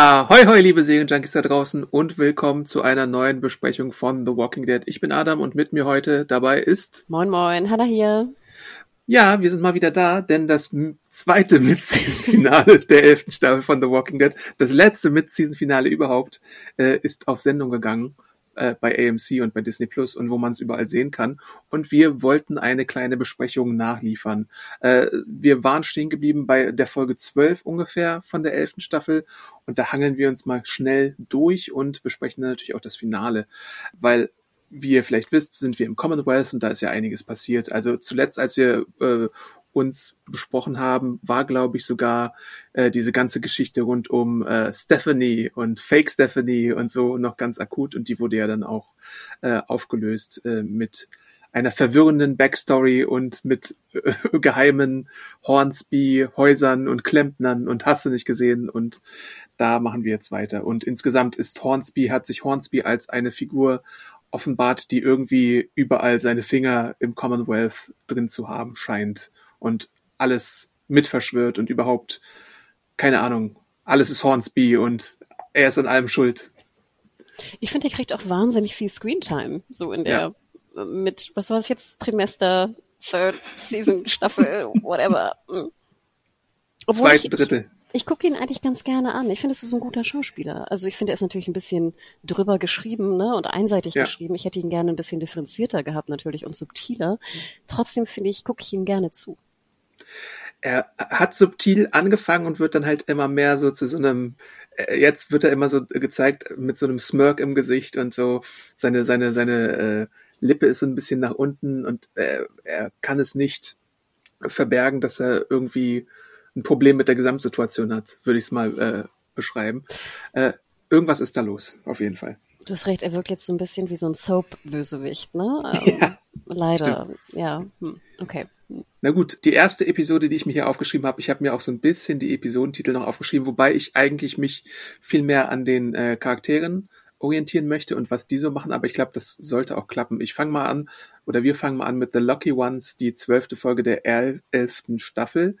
Ahoi, hoi, liebe Serienjunkies da draußen und willkommen zu einer neuen Besprechung von The Walking Dead. Ich bin Adam und mit mir heute dabei ist... Moin, moin, Hannah hier. Ja, wir sind mal wieder da, denn das zweite Mid-Season-Finale der elften Staffel von The Walking Dead, das letzte Mid-Season-Finale überhaupt, äh, ist auf Sendung gegangen äh, bei AMC und bei Disney Plus und wo man es überall sehen kann. Und wir wollten eine kleine Besprechung nachliefern. Äh, wir waren stehen geblieben bei der Folge 12 ungefähr von der elften Staffel und da hangeln wir uns mal schnell durch und besprechen dann natürlich auch das Finale, weil wie ihr vielleicht wisst, sind wir im Commonwealth und da ist ja einiges passiert. Also zuletzt, als wir äh, uns besprochen haben, war, glaube ich, sogar äh, diese ganze Geschichte rund um äh, Stephanie und Fake Stephanie und so noch ganz akut und die wurde ja dann auch äh, aufgelöst äh, mit einer verwirrenden Backstory und mit äh, geheimen Hornsby-Häusern und Klempnern und hast du nicht gesehen und da machen wir jetzt weiter. Und insgesamt ist Hornsby, hat sich Hornsby als eine Figur offenbart, die irgendwie überall seine Finger im Commonwealth drin zu haben scheint und alles mitverschwört und überhaupt, keine Ahnung, alles ist Hornsby und er ist an allem schuld. Ich finde, er kriegt auch wahnsinnig viel Screentime, so in der, ja. mit, was war es jetzt, Trimester, Third Season, Staffel, whatever. Hm. Obwohl Zweite, Drittel. Ich gucke ihn eigentlich ganz gerne an. Ich finde, es ist ein guter Schauspieler. Also ich finde, er ist natürlich ein bisschen drüber geschrieben ne, und einseitig ja. geschrieben. Ich hätte ihn gerne ein bisschen differenzierter gehabt natürlich und subtiler. Trotzdem finde ich, gucke ich ihm gerne zu. Er hat subtil angefangen und wird dann halt immer mehr so zu so einem äh, jetzt wird er immer so gezeigt mit so einem Smirk im Gesicht und so seine seine seine äh, Lippe ist so ein bisschen nach unten und äh, er kann es nicht verbergen, dass er irgendwie ein Problem mit der Gesamtsituation hat, würde ich es mal äh, beschreiben. Äh, irgendwas ist da los, auf jeden Fall. Du hast recht, er wirkt jetzt so ein bisschen wie so ein Soap-Bösewicht, ne? Ähm, ja, leider, stimmt. ja. Hm. Okay. Na gut, die erste Episode, die ich mir hier aufgeschrieben habe, ich habe mir auch so ein bisschen die Episodentitel noch aufgeschrieben, wobei ich eigentlich mich viel mehr an den äh, Charakteren orientieren möchte und was die so machen, aber ich glaube, das sollte auch klappen. Ich fange mal an, oder wir fangen mal an mit The Lucky Ones, die zwölfte Folge der elften Staffel.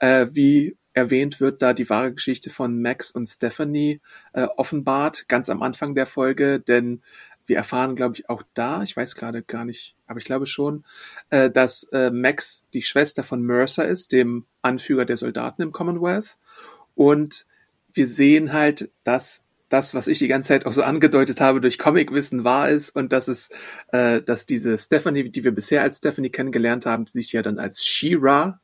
Äh, wie erwähnt wird da die wahre Geschichte von Max und Stephanie äh, offenbart, ganz am Anfang der Folge, denn wir erfahren, glaube ich, auch da, ich weiß gerade gar nicht, aber ich glaube schon, äh, dass äh, Max die Schwester von Mercer ist, dem Anführer der Soldaten im Commonwealth. Und wir sehen halt, dass das, was ich die ganze Zeit auch so angedeutet habe, durch Comicwissen wahr ist und dass es, äh, dass diese Stephanie, die wir bisher als Stephanie kennengelernt haben, sich ja dann als She-Ra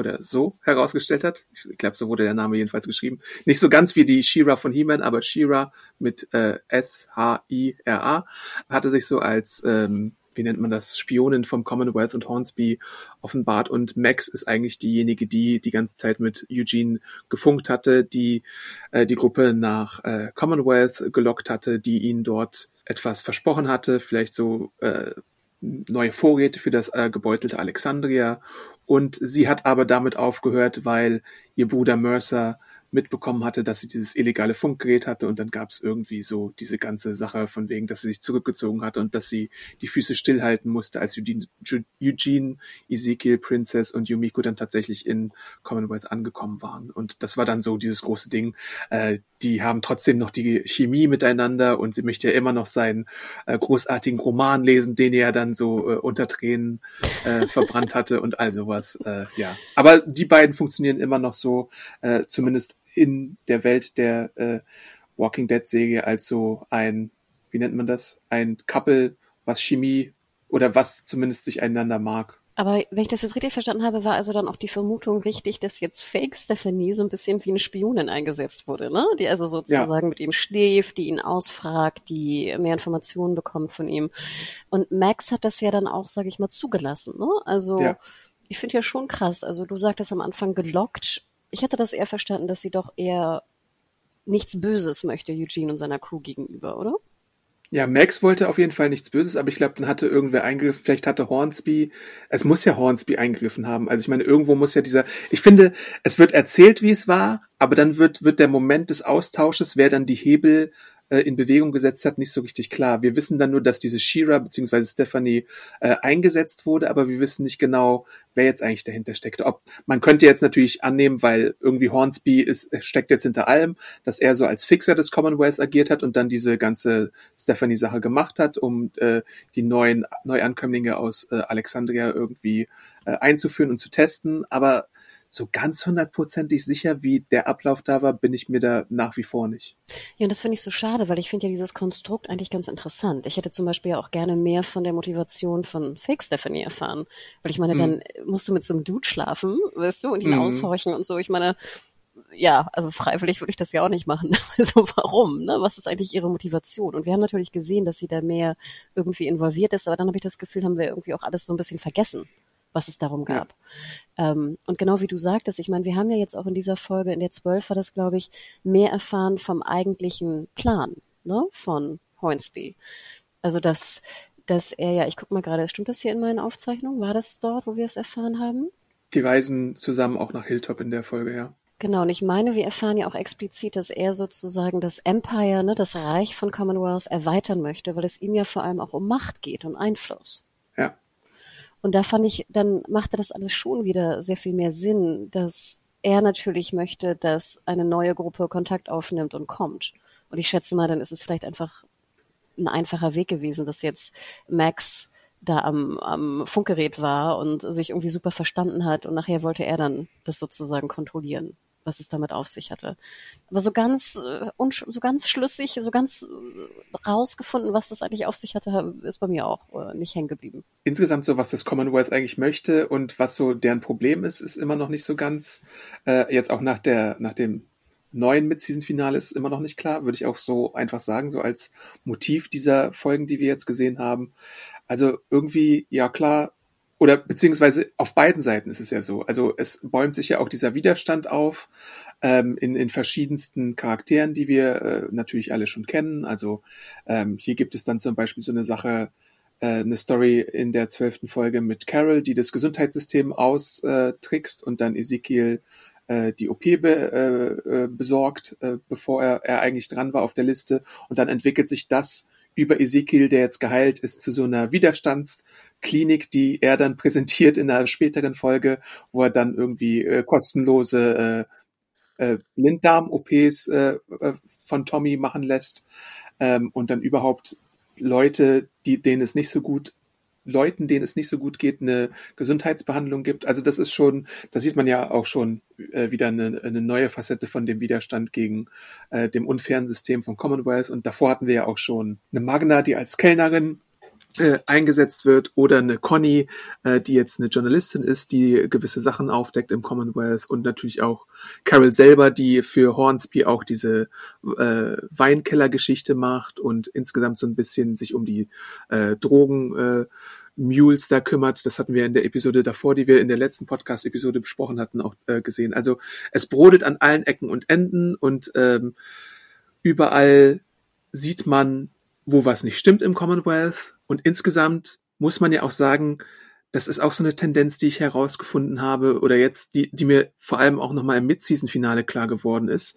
oder so herausgestellt hat. Ich glaube, so wurde der Name jedenfalls geschrieben. Nicht so ganz wie die She-Ra von He-Man, aber She-Ra mit äh, S-H-I-R-A hatte sich so als ähm, wie nennt man das, Spionin vom Commonwealth und Hornsby offenbart und Max ist eigentlich diejenige, die die ganze Zeit mit Eugene gefunkt hatte, die äh, die Gruppe nach äh, Commonwealth gelockt hatte, die ihnen dort etwas versprochen hatte, vielleicht so äh, neue Vorräte für das äh, gebeutelte Alexandria. Und sie hat aber damit aufgehört, weil ihr Bruder Mercer mitbekommen hatte, dass sie dieses illegale Funkgerät hatte und dann gab es irgendwie so diese ganze Sache von wegen, dass sie sich zurückgezogen hatte und dass sie die Füße stillhalten musste, als Eugene, Eugene Ezekiel, Princess und Yumiko dann tatsächlich in Commonwealth angekommen waren. Und das war dann so dieses große Ding. Äh, die haben trotzdem noch die Chemie miteinander und sie möchte ja immer noch seinen äh, großartigen Roman lesen, den er dann so äh, unter Tränen äh, verbrannt hatte und all sowas. Äh, ja, aber die beiden funktionieren immer noch so, äh, zumindest in der Welt der äh, Walking Dead Serie als so ein, wie nennt man das, ein Couple, was Chemie oder was zumindest sich einander mag. Aber wenn ich das jetzt richtig verstanden habe, war also dann auch die Vermutung richtig, dass jetzt Fake Stephanie so ein bisschen wie eine Spionin eingesetzt wurde, ne? Die also sozusagen ja. mit ihm schläft, die ihn ausfragt, die mehr Informationen bekommt von ihm. Und Max hat das ja dann auch, sage ich mal, zugelassen, ne? Also ja ich finde ja schon krass. Also du sagtest am Anfang gelockt. Ich hatte das eher verstanden, dass sie doch eher nichts Böses möchte Eugene und seiner Crew gegenüber, oder? Ja, Max wollte auf jeden Fall nichts Böses, aber ich glaube, dann hatte irgendwer eingegriffen, vielleicht hatte Hornsby, es muss ja Hornsby eingegriffen haben. Also ich meine, irgendwo muss ja dieser, ich finde, es wird erzählt, wie es war, aber dann wird, wird der Moment des Austausches, wer dann die Hebel äh, in Bewegung gesetzt hat, nicht so richtig klar. Wir wissen dann nur, dass diese Shira bzw. Stephanie äh, eingesetzt wurde, aber wir wissen nicht genau, wer jetzt eigentlich dahinter steckt. Ob man könnte jetzt natürlich annehmen, weil irgendwie Hornsby ist, steckt jetzt hinter allem, dass er so als Fixer des Commonwealth agiert hat und dann diese ganze Stephanie-Sache gemacht hat, um äh, die neuen Neuankömmlinge aus äh, Alexandria irgendwie äh, einzuführen und zu testen. Aber so ganz hundertprozentig sicher, wie der Ablauf da war, bin ich mir da nach wie vor nicht. Ja, und das finde ich so schade, weil ich finde ja dieses Konstrukt eigentlich ganz interessant. Ich hätte zum Beispiel ja auch gerne mehr von der Motivation von Fake Stephanie erfahren. Weil ich meine, mhm. dann musst du mit so einem Dude schlafen, weißt du, und ihn mhm. aushorchen und so. Ich meine, ja, also freiwillig würde ich das ja auch nicht machen. Also warum? Ne? Was ist eigentlich ihre Motivation? Und wir haben natürlich gesehen, dass sie da mehr irgendwie involviert ist, aber dann habe ich das Gefühl, haben wir irgendwie auch alles so ein bisschen vergessen was es darum gab. Ja. Ähm, und genau wie du sagtest, ich meine, wir haben ja jetzt auch in dieser Folge, in der 12 war das, glaube ich, mehr erfahren vom eigentlichen Plan ne, von Hornsby. Also dass, dass er ja, ich gucke mal gerade, stimmt das hier in meinen Aufzeichnungen? War das dort, wo wir es erfahren haben? Die reisen zusammen auch nach Hilltop in der Folge, ja. Genau, und ich meine, wir erfahren ja auch explizit, dass er sozusagen das Empire, ne, das Reich von Commonwealth erweitern möchte, weil es ihm ja vor allem auch um Macht geht und Einfluss. Und da fand ich, dann machte das alles schon wieder sehr viel mehr Sinn, dass er natürlich möchte, dass eine neue Gruppe Kontakt aufnimmt und kommt. Und ich schätze mal, dann ist es vielleicht einfach ein einfacher Weg gewesen, dass jetzt Max da am, am Funkgerät war und sich irgendwie super verstanden hat und nachher wollte er dann das sozusagen kontrollieren was es damit auf sich hatte. Aber so ganz, äh, so ganz schlüssig, so ganz äh, rausgefunden, was das eigentlich auf sich hatte, ist bei mir auch äh, nicht hängen geblieben. Insgesamt so, was das Commonwealth eigentlich möchte und was so deren Problem ist, ist immer noch nicht so ganz, äh, jetzt auch nach der, nach dem neuen Mid-Season-Finale ist immer noch nicht klar, würde ich auch so einfach sagen, so als Motiv dieser Folgen, die wir jetzt gesehen haben. Also irgendwie, ja klar, oder beziehungsweise auf beiden Seiten ist es ja so. Also es bäumt sich ja auch dieser Widerstand auf ähm, in, in verschiedensten Charakteren, die wir äh, natürlich alle schon kennen. Also ähm, hier gibt es dann zum Beispiel so eine Sache, äh, eine Story in der zwölften Folge mit Carol, die das Gesundheitssystem austrickst und dann Ezekiel äh, die OP be, äh, äh, besorgt, äh, bevor er, er eigentlich dran war auf der Liste. Und dann entwickelt sich das über Ezekiel, der jetzt geheilt ist, zu so einer Widerstands- Klinik, die er dann präsentiert in einer späteren Folge, wo er dann irgendwie äh, kostenlose äh, äh, Blinddarm-OPs äh, äh, von Tommy machen lässt ähm, und dann überhaupt Leute, die denen es nicht so gut Leuten, denen es nicht so gut geht, eine Gesundheitsbehandlung gibt. Also das ist schon, da sieht man ja auch schon äh, wieder eine, eine neue Facette von dem Widerstand gegen äh, dem unfairen System von Commonwealth. Und davor hatten wir ja auch schon eine Magna, die als Kellnerin äh, eingesetzt wird oder eine Conny, äh, die jetzt eine Journalistin ist, die gewisse Sachen aufdeckt im Commonwealth und natürlich auch Carol selber, die für Hornsby auch diese äh, Weinkellergeschichte macht und insgesamt so ein bisschen sich um die äh, Drogen äh, Mules da kümmert. Das hatten wir in der Episode davor, die wir in der letzten Podcast-Episode besprochen hatten, auch äh, gesehen. Also es brodelt an allen Ecken und Enden und ähm, überall sieht man, wo was nicht stimmt im Commonwealth und insgesamt muss man ja auch sagen, das ist auch so eine Tendenz, die ich herausgefunden habe oder jetzt, die, die mir vor allem auch nochmal im Mid-Season-Finale klar geworden ist.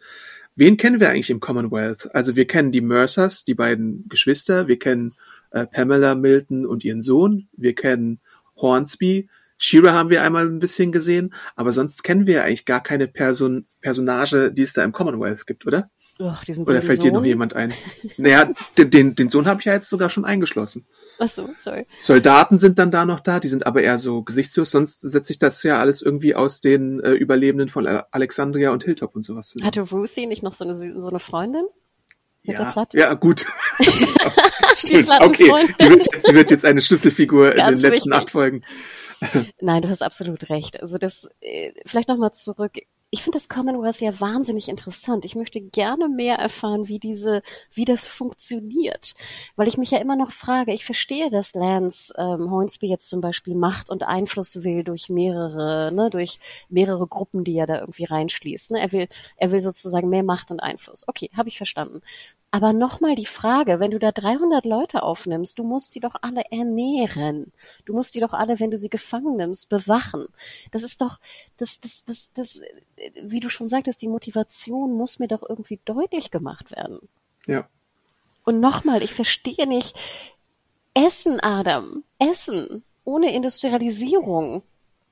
Wen kennen wir eigentlich im Commonwealth? Also wir kennen die Mercers, die beiden Geschwister, wir kennen äh, Pamela Milton und ihren Sohn, wir kennen Hornsby, Shira haben wir einmal ein bisschen gesehen, aber sonst kennen wir eigentlich gar keine Person, Personage, die es da im Commonwealth gibt, oder? Ach, diesen Oder fällt Sohn? dir noch jemand ein? naja, den, den, den Sohn habe ich ja jetzt sogar schon eingeschlossen. Ach so, sorry. Soldaten sind dann da noch da, die sind aber eher so gesichtslos, sonst setzt sich das ja alles irgendwie aus den äh, Überlebenden von Alexandria und Hilltop und sowas zusammen. Hatte Ruthie nicht noch so eine, so eine Freundin? Mit ja, der Platte? ja, gut. Stimmt, okay. Die wird, jetzt, die wird jetzt eine Schlüsselfigur in den letzten acht Folgen. Nein, du hast absolut recht. Also das, äh, vielleicht nochmal zurück ich finde das Commonwealth ja wahnsinnig interessant. Ich möchte gerne mehr erfahren, wie diese, wie das funktioniert. Weil ich mich ja immer noch frage, ich verstehe, dass Lance ähm, Hornsby jetzt zum Beispiel Macht und Einfluss will durch mehrere, ne, durch mehrere Gruppen, die er da irgendwie reinschließt. Ne? Er will, er will sozusagen mehr Macht und Einfluss. Okay, habe ich verstanden. Aber nochmal die Frage, wenn du da 300 Leute aufnimmst, du musst die doch alle ernähren. Du musst die doch alle, wenn du sie gefangen nimmst, bewachen. Das ist doch, das, das, das, das, wie du schon sagtest, die Motivation muss mir doch irgendwie deutlich gemacht werden. Ja. Und nochmal, ich verstehe nicht, Essen, Adam, Essen, ohne Industrialisierung.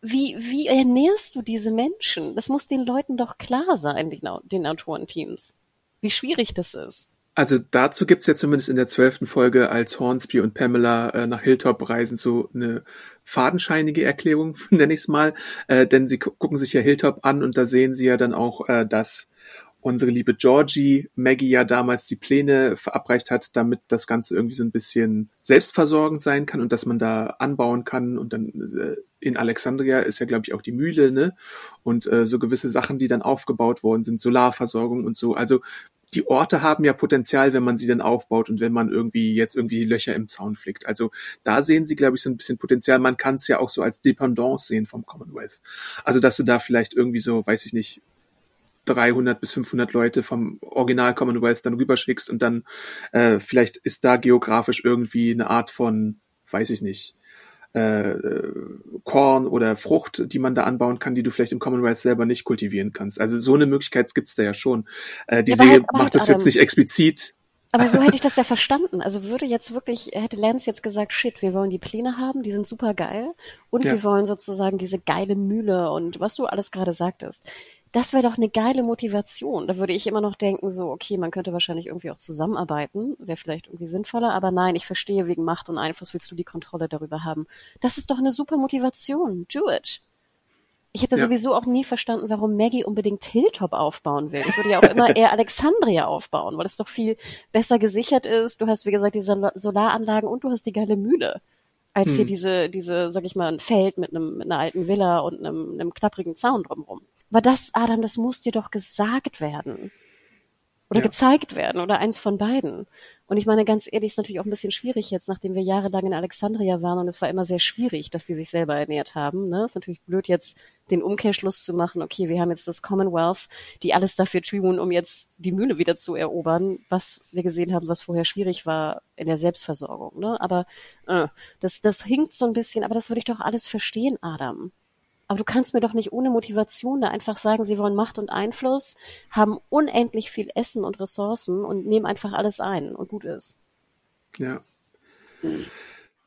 Wie, wie ernährst du diese Menschen? Das muss den Leuten doch klar sein, den, den Autorenteams. Wie schwierig das ist. Also dazu gibt's ja zumindest in der zwölften Folge, als Hornsby und Pamela äh, nach Hilltop reisen, so eine fadenscheinige Erklärung, nenne ich es mal. Äh, denn sie gucken sich ja Hilltop an und da sehen sie ja dann auch, äh, dass unsere liebe Georgie Maggie ja damals die Pläne verabreicht hat, damit das Ganze irgendwie so ein bisschen selbstversorgend sein kann und dass man da anbauen kann. Und dann äh, in Alexandria ist ja, glaube ich, auch die Mühle, ne? Und äh, so gewisse Sachen, die dann aufgebaut worden sind, Solarversorgung und so. Also die Orte haben ja Potenzial, wenn man sie dann aufbaut und wenn man irgendwie jetzt irgendwie Löcher im Zaun flickt. Also da sehen sie, glaube ich, so ein bisschen Potenzial. Man kann es ja auch so als Dependance sehen vom Commonwealth. Also dass du da vielleicht irgendwie so, weiß ich nicht, 300 bis 500 Leute vom Original Commonwealth dann rüberschickst und dann äh, vielleicht ist da geografisch irgendwie eine Art von, weiß ich nicht, äh, Korn oder Frucht, die man da anbauen kann, die du vielleicht im Commonwealth selber nicht kultivieren kannst. Also so eine Möglichkeit gibt's da ja schon. Äh, die ja, Serie halt, macht halt, das Adam, jetzt nicht explizit. Aber so hätte ich das ja verstanden. Also würde jetzt wirklich, hätte Lance jetzt gesagt, shit, wir wollen die Pläne haben, die sind super geil und ja. wir wollen sozusagen diese geile Mühle und was du alles gerade sagtest das wäre doch eine geile Motivation. Da würde ich immer noch denken, so, okay, man könnte wahrscheinlich irgendwie auch zusammenarbeiten, wäre vielleicht irgendwie sinnvoller, aber nein, ich verstehe, wegen Macht und Einfluss willst du die Kontrolle darüber haben. Das ist doch eine super Motivation. Do it. Ich habe ja. sowieso auch nie verstanden, warum Maggie unbedingt Hilltop aufbauen will. Ich würde ja auch immer eher Alexandria aufbauen, weil es doch viel besser gesichert ist. Du hast, wie gesagt, diese Solaranlagen und du hast die geile Mühle. Als hm. hier diese, diese, sag ich mal, ein Feld mit einem, mit einer alten Villa und einem, einem klapprigen Zaun drumherum. Aber das, Adam, das muss dir doch gesagt werden. Oder ja. gezeigt werden oder eins von beiden. Und ich meine, ganz ehrlich, ist natürlich auch ein bisschen schwierig jetzt, nachdem wir jahrelang in Alexandria waren und es war immer sehr schwierig, dass die sich selber ernährt haben. Ne? Ist natürlich blöd, jetzt den Umkehrschluss zu machen, okay, wir haben jetzt das Commonwealth, die alles dafür tun, um jetzt die Mühle wieder zu erobern, was wir gesehen haben, was vorher schwierig war in der Selbstversorgung. Ne? Aber äh, das, das hinkt so ein bisschen, aber das würde ich doch alles verstehen, Adam. Aber du kannst mir doch nicht ohne Motivation da einfach sagen, sie wollen Macht und Einfluss, haben unendlich viel Essen und Ressourcen und nehmen einfach alles ein und gut ist. Ja. Hm.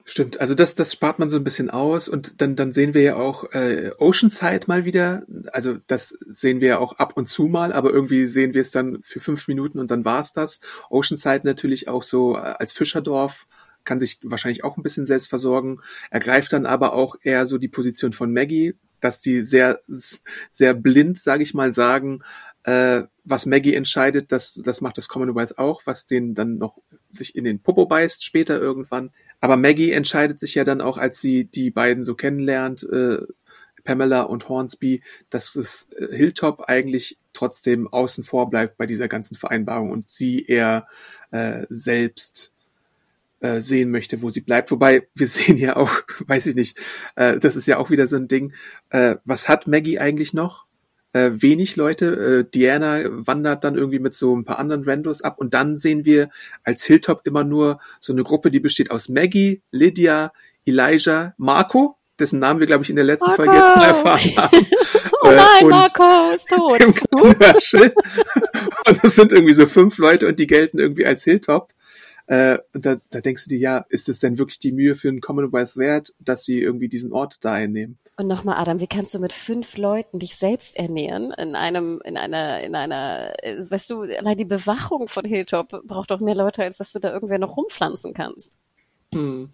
Stimmt, also das, das spart man so ein bisschen aus und dann, dann sehen wir ja auch äh, Oceanside mal wieder. Also das sehen wir ja auch ab und zu mal, aber irgendwie sehen wir es dann für fünf Minuten und dann war's das. Oceanside natürlich auch so äh, als Fischerdorf kann sich wahrscheinlich auch ein bisschen selbst versorgen, ergreift dann aber auch eher so die Position von Maggie, dass die sehr, sehr blind, sage ich mal, sagen, äh, was Maggie entscheidet, das, das macht das Commonwealth auch, was den dann noch sich in den Popo beißt später irgendwann. Aber Maggie entscheidet sich ja dann auch, als sie die beiden so kennenlernt, äh, Pamela und Hornsby, dass es äh, Hilltop eigentlich trotzdem außen vor bleibt bei dieser ganzen Vereinbarung und sie eher äh, selbst äh, sehen möchte, wo sie bleibt. Wobei wir sehen ja auch, weiß ich nicht, äh, das ist ja auch wieder so ein Ding. Äh, was hat Maggie eigentlich noch? Äh, wenig Leute. Äh, Diana wandert dann irgendwie mit so ein paar anderen Randos ab und dann sehen wir als Hilltop immer nur so eine Gruppe, die besteht aus Maggie, Lydia, Elijah, Marco, dessen Namen wir, glaube ich, in der letzten Marco. Folge jetzt mal erfahren haben. oh nein, Marco ist tot. und das sind irgendwie so fünf Leute und die gelten irgendwie als Hilltop. Äh, und da, da denkst du dir, ja, ist es denn wirklich die Mühe für einen Commonwealth wert, dass sie irgendwie diesen Ort da einnehmen? Und nochmal, Adam, wie kannst du mit fünf Leuten dich selbst ernähren in einem, in einer, in einer, weißt du, allein die Bewachung von Hilltop braucht doch mehr Leute, als dass du da irgendwer noch rumpflanzen kannst. Hm.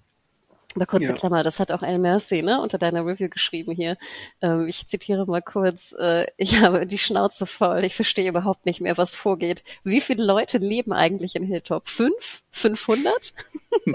Aber kurze ja. Klammer, das hat auch El Mercy ne, unter deiner Review geschrieben hier. Ähm, ich zitiere mal kurz, äh, ich habe die Schnauze voll, ich verstehe überhaupt nicht mehr, was vorgeht. Wie viele Leute leben eigentlich in Hilltop? Fünf? 500?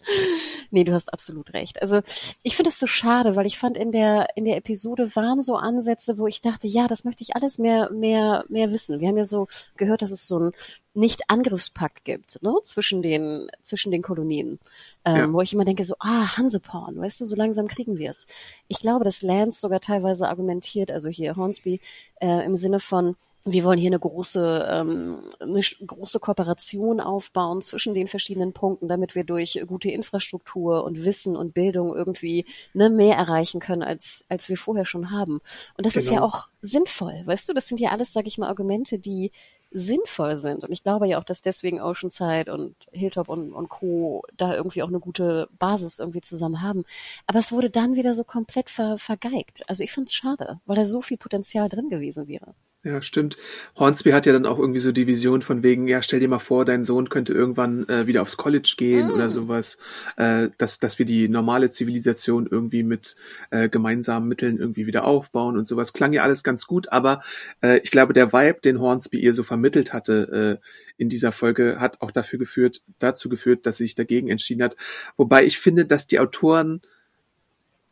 nee, du hast absolut recht. Also ich finde es so schade, weil ich fand in der in der Episode waren so Ansätze, wo ich dachte, ja, das möchte ich alles mehr mehr mehr wissen. Wir haben ja so gehört, dass es so ein Nicht-Angriffspakt gibt ne? zwischen den zwischen den Kolonien, ähm, ja. wo ich immer denke so, ah Hanseporn, weißt du, so langsam kriegen wir es. Ich glaube, dass Lance sogar teilweise argumentiert, also hier Hornsby äh, im Sinne von wir wollen hier eine große, ähm, eine große Kooperation aufbauen zwischen den verschiedenen Punkten, damit wir durch gute Infrastruktur und Wissen und Bildung irgendwie ne, mehr erreichen können, als, als wir vorher schon haben. Und das genau. ist ja genau. auch sinnvoll, weißt du? Das sind ja alles, sage ich mal, Argumente, die sinnvoll sind. Und ich glaube ja auch, dass deswegen Oceanside und Hilltop und, und Co. da irgendwie auch eine gute Basis irgendwie zusammen haben. Aber es wurde dann wieder so komplett ver, vergeigt. Also ich fand es schade, weil da so viel Potenzial drin gewesen wäre. Ja, stimmt. Hornsby hat ja dann auch irgendwie so die Vision von wegen, ja, stell dir mal vor, dein Sohn könnte irgendwann äh, wieder aufs College gehen mm. oder sowas, äh, dass, dass wir die normale Zivilisation irgendwie mit äh, gemeinsamen Mitteln irgendwie wieder aufbauen und sowas. Klang ja alles ganz gut, aber äh, ich glaube, der Vibe, den Hornsby ihr so vermittelt hatte äh, in dieser Folge, hat auch dafür geführt, dazu geführt, dass sie sich dagegen entschieden hat. Wobei ich finde, dass die Autoren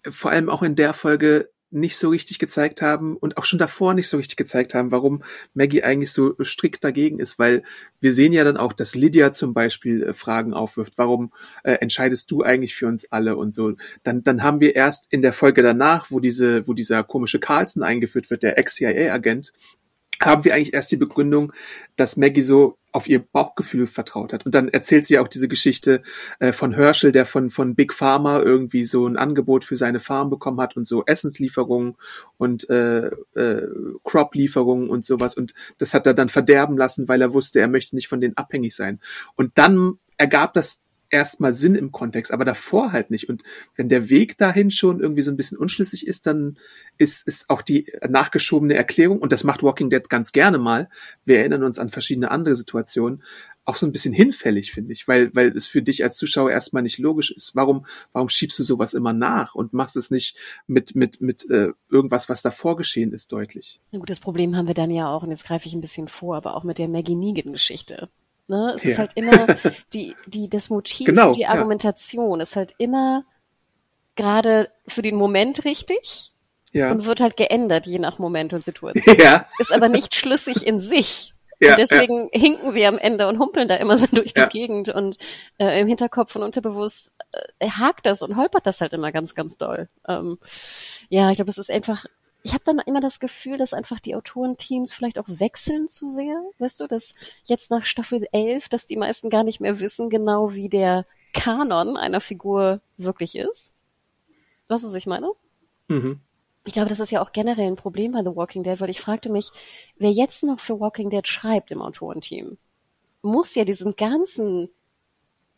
vor allem auch in der Folge nicht so richtig gezeigt haben und auch schon davor nicht so richtig gezeigt haben, warum Maggie eigentlich so strikt dagegen ist, weil wir sehen ja dann auch, dass Lydia zum Beispiel äh, Fragen aufwirft, warum äh, entscheidest du eigentlich für uns alle und so. Dann, dann haben wir erst in der Folge danach, wo diese, wo dieser komische Carlson eingeführt wird, der Ex-CIA-Agent, haben wir eigentlich erst die Begründung, dass Maggie so auf ihr Bauchgefühl vertraut hat. Und dann erzählt sie auch diese Geschichte äh, von Herschel, der von, von Big Pharma irgendwie so ein Angebot für seine Farm bekommen hat und so Essenslieferungen und äh, äh, Crop-Lieferungen und sowas. Und das hat er dann verderben lassen, weil er wusste, er möchte nicht von denen abhängig sein. Und dann ergab das erstmal Sinn im Kontext, aber davor halt nicht. Und wenn der Weg dahin schon irgendwie so ein bisschen unschlüssig ist, dann ist, ist auch die nachgeschobene Erklärung, und das macht Walking Dead ganz gerne mal, wir erinnern uns an verschiedene andere Situationen, auch so ein bisschen hinfällig, finde ich, weil, weil es für dich als Zuschauer erstmal nicht logisch ist. Warum, warum schiebst du sowas immer nach und machst es nicht mit, mit, mit äh, irgendwas, was davor geschehen ist, deutlich? Ein gutes Problem haben wir dann ja auch, und jetzt greife ich ein bisschen vor, aber auch mit der Maggie Negan-Geschichte. Ne? Es ja. ist halt immer die, die, das Motiv, genau, die Argumentation ja. ist halt immer gerade für den Moment richtig ja. und wird halt geändert, je nach Moment und Situation. Ja. Ist aber nicht schlüssig in sich. Ja, und deswegen ja. hinken wir am Ende und humpeln da immer so durch die ja. Gegend und äh, im Hinterkopf und unterbewusst äh, hakt das und holpert das halt immer ganz, ganz doll. Ähm, ja, ich glaube, es ist einfach ich habe dann immer das Gefühl, dass einfach die Autorenteams vielleicht auch wechseln zu sehr. Weißt du, dass jetzt nach Staffel 11, dass die meisten gar nicht mehr wissen genau, wie der Kanon einer Figur wirklich ist. Weißt du, was ich meine? Mhm. Ich glaube, das ist ja auch generell ein Problem bei The Walking Dead, weil ich fragte mich, wer jetzt noch für Walking Dead schreibt im Autorenteam, muss ja diesen ganzen,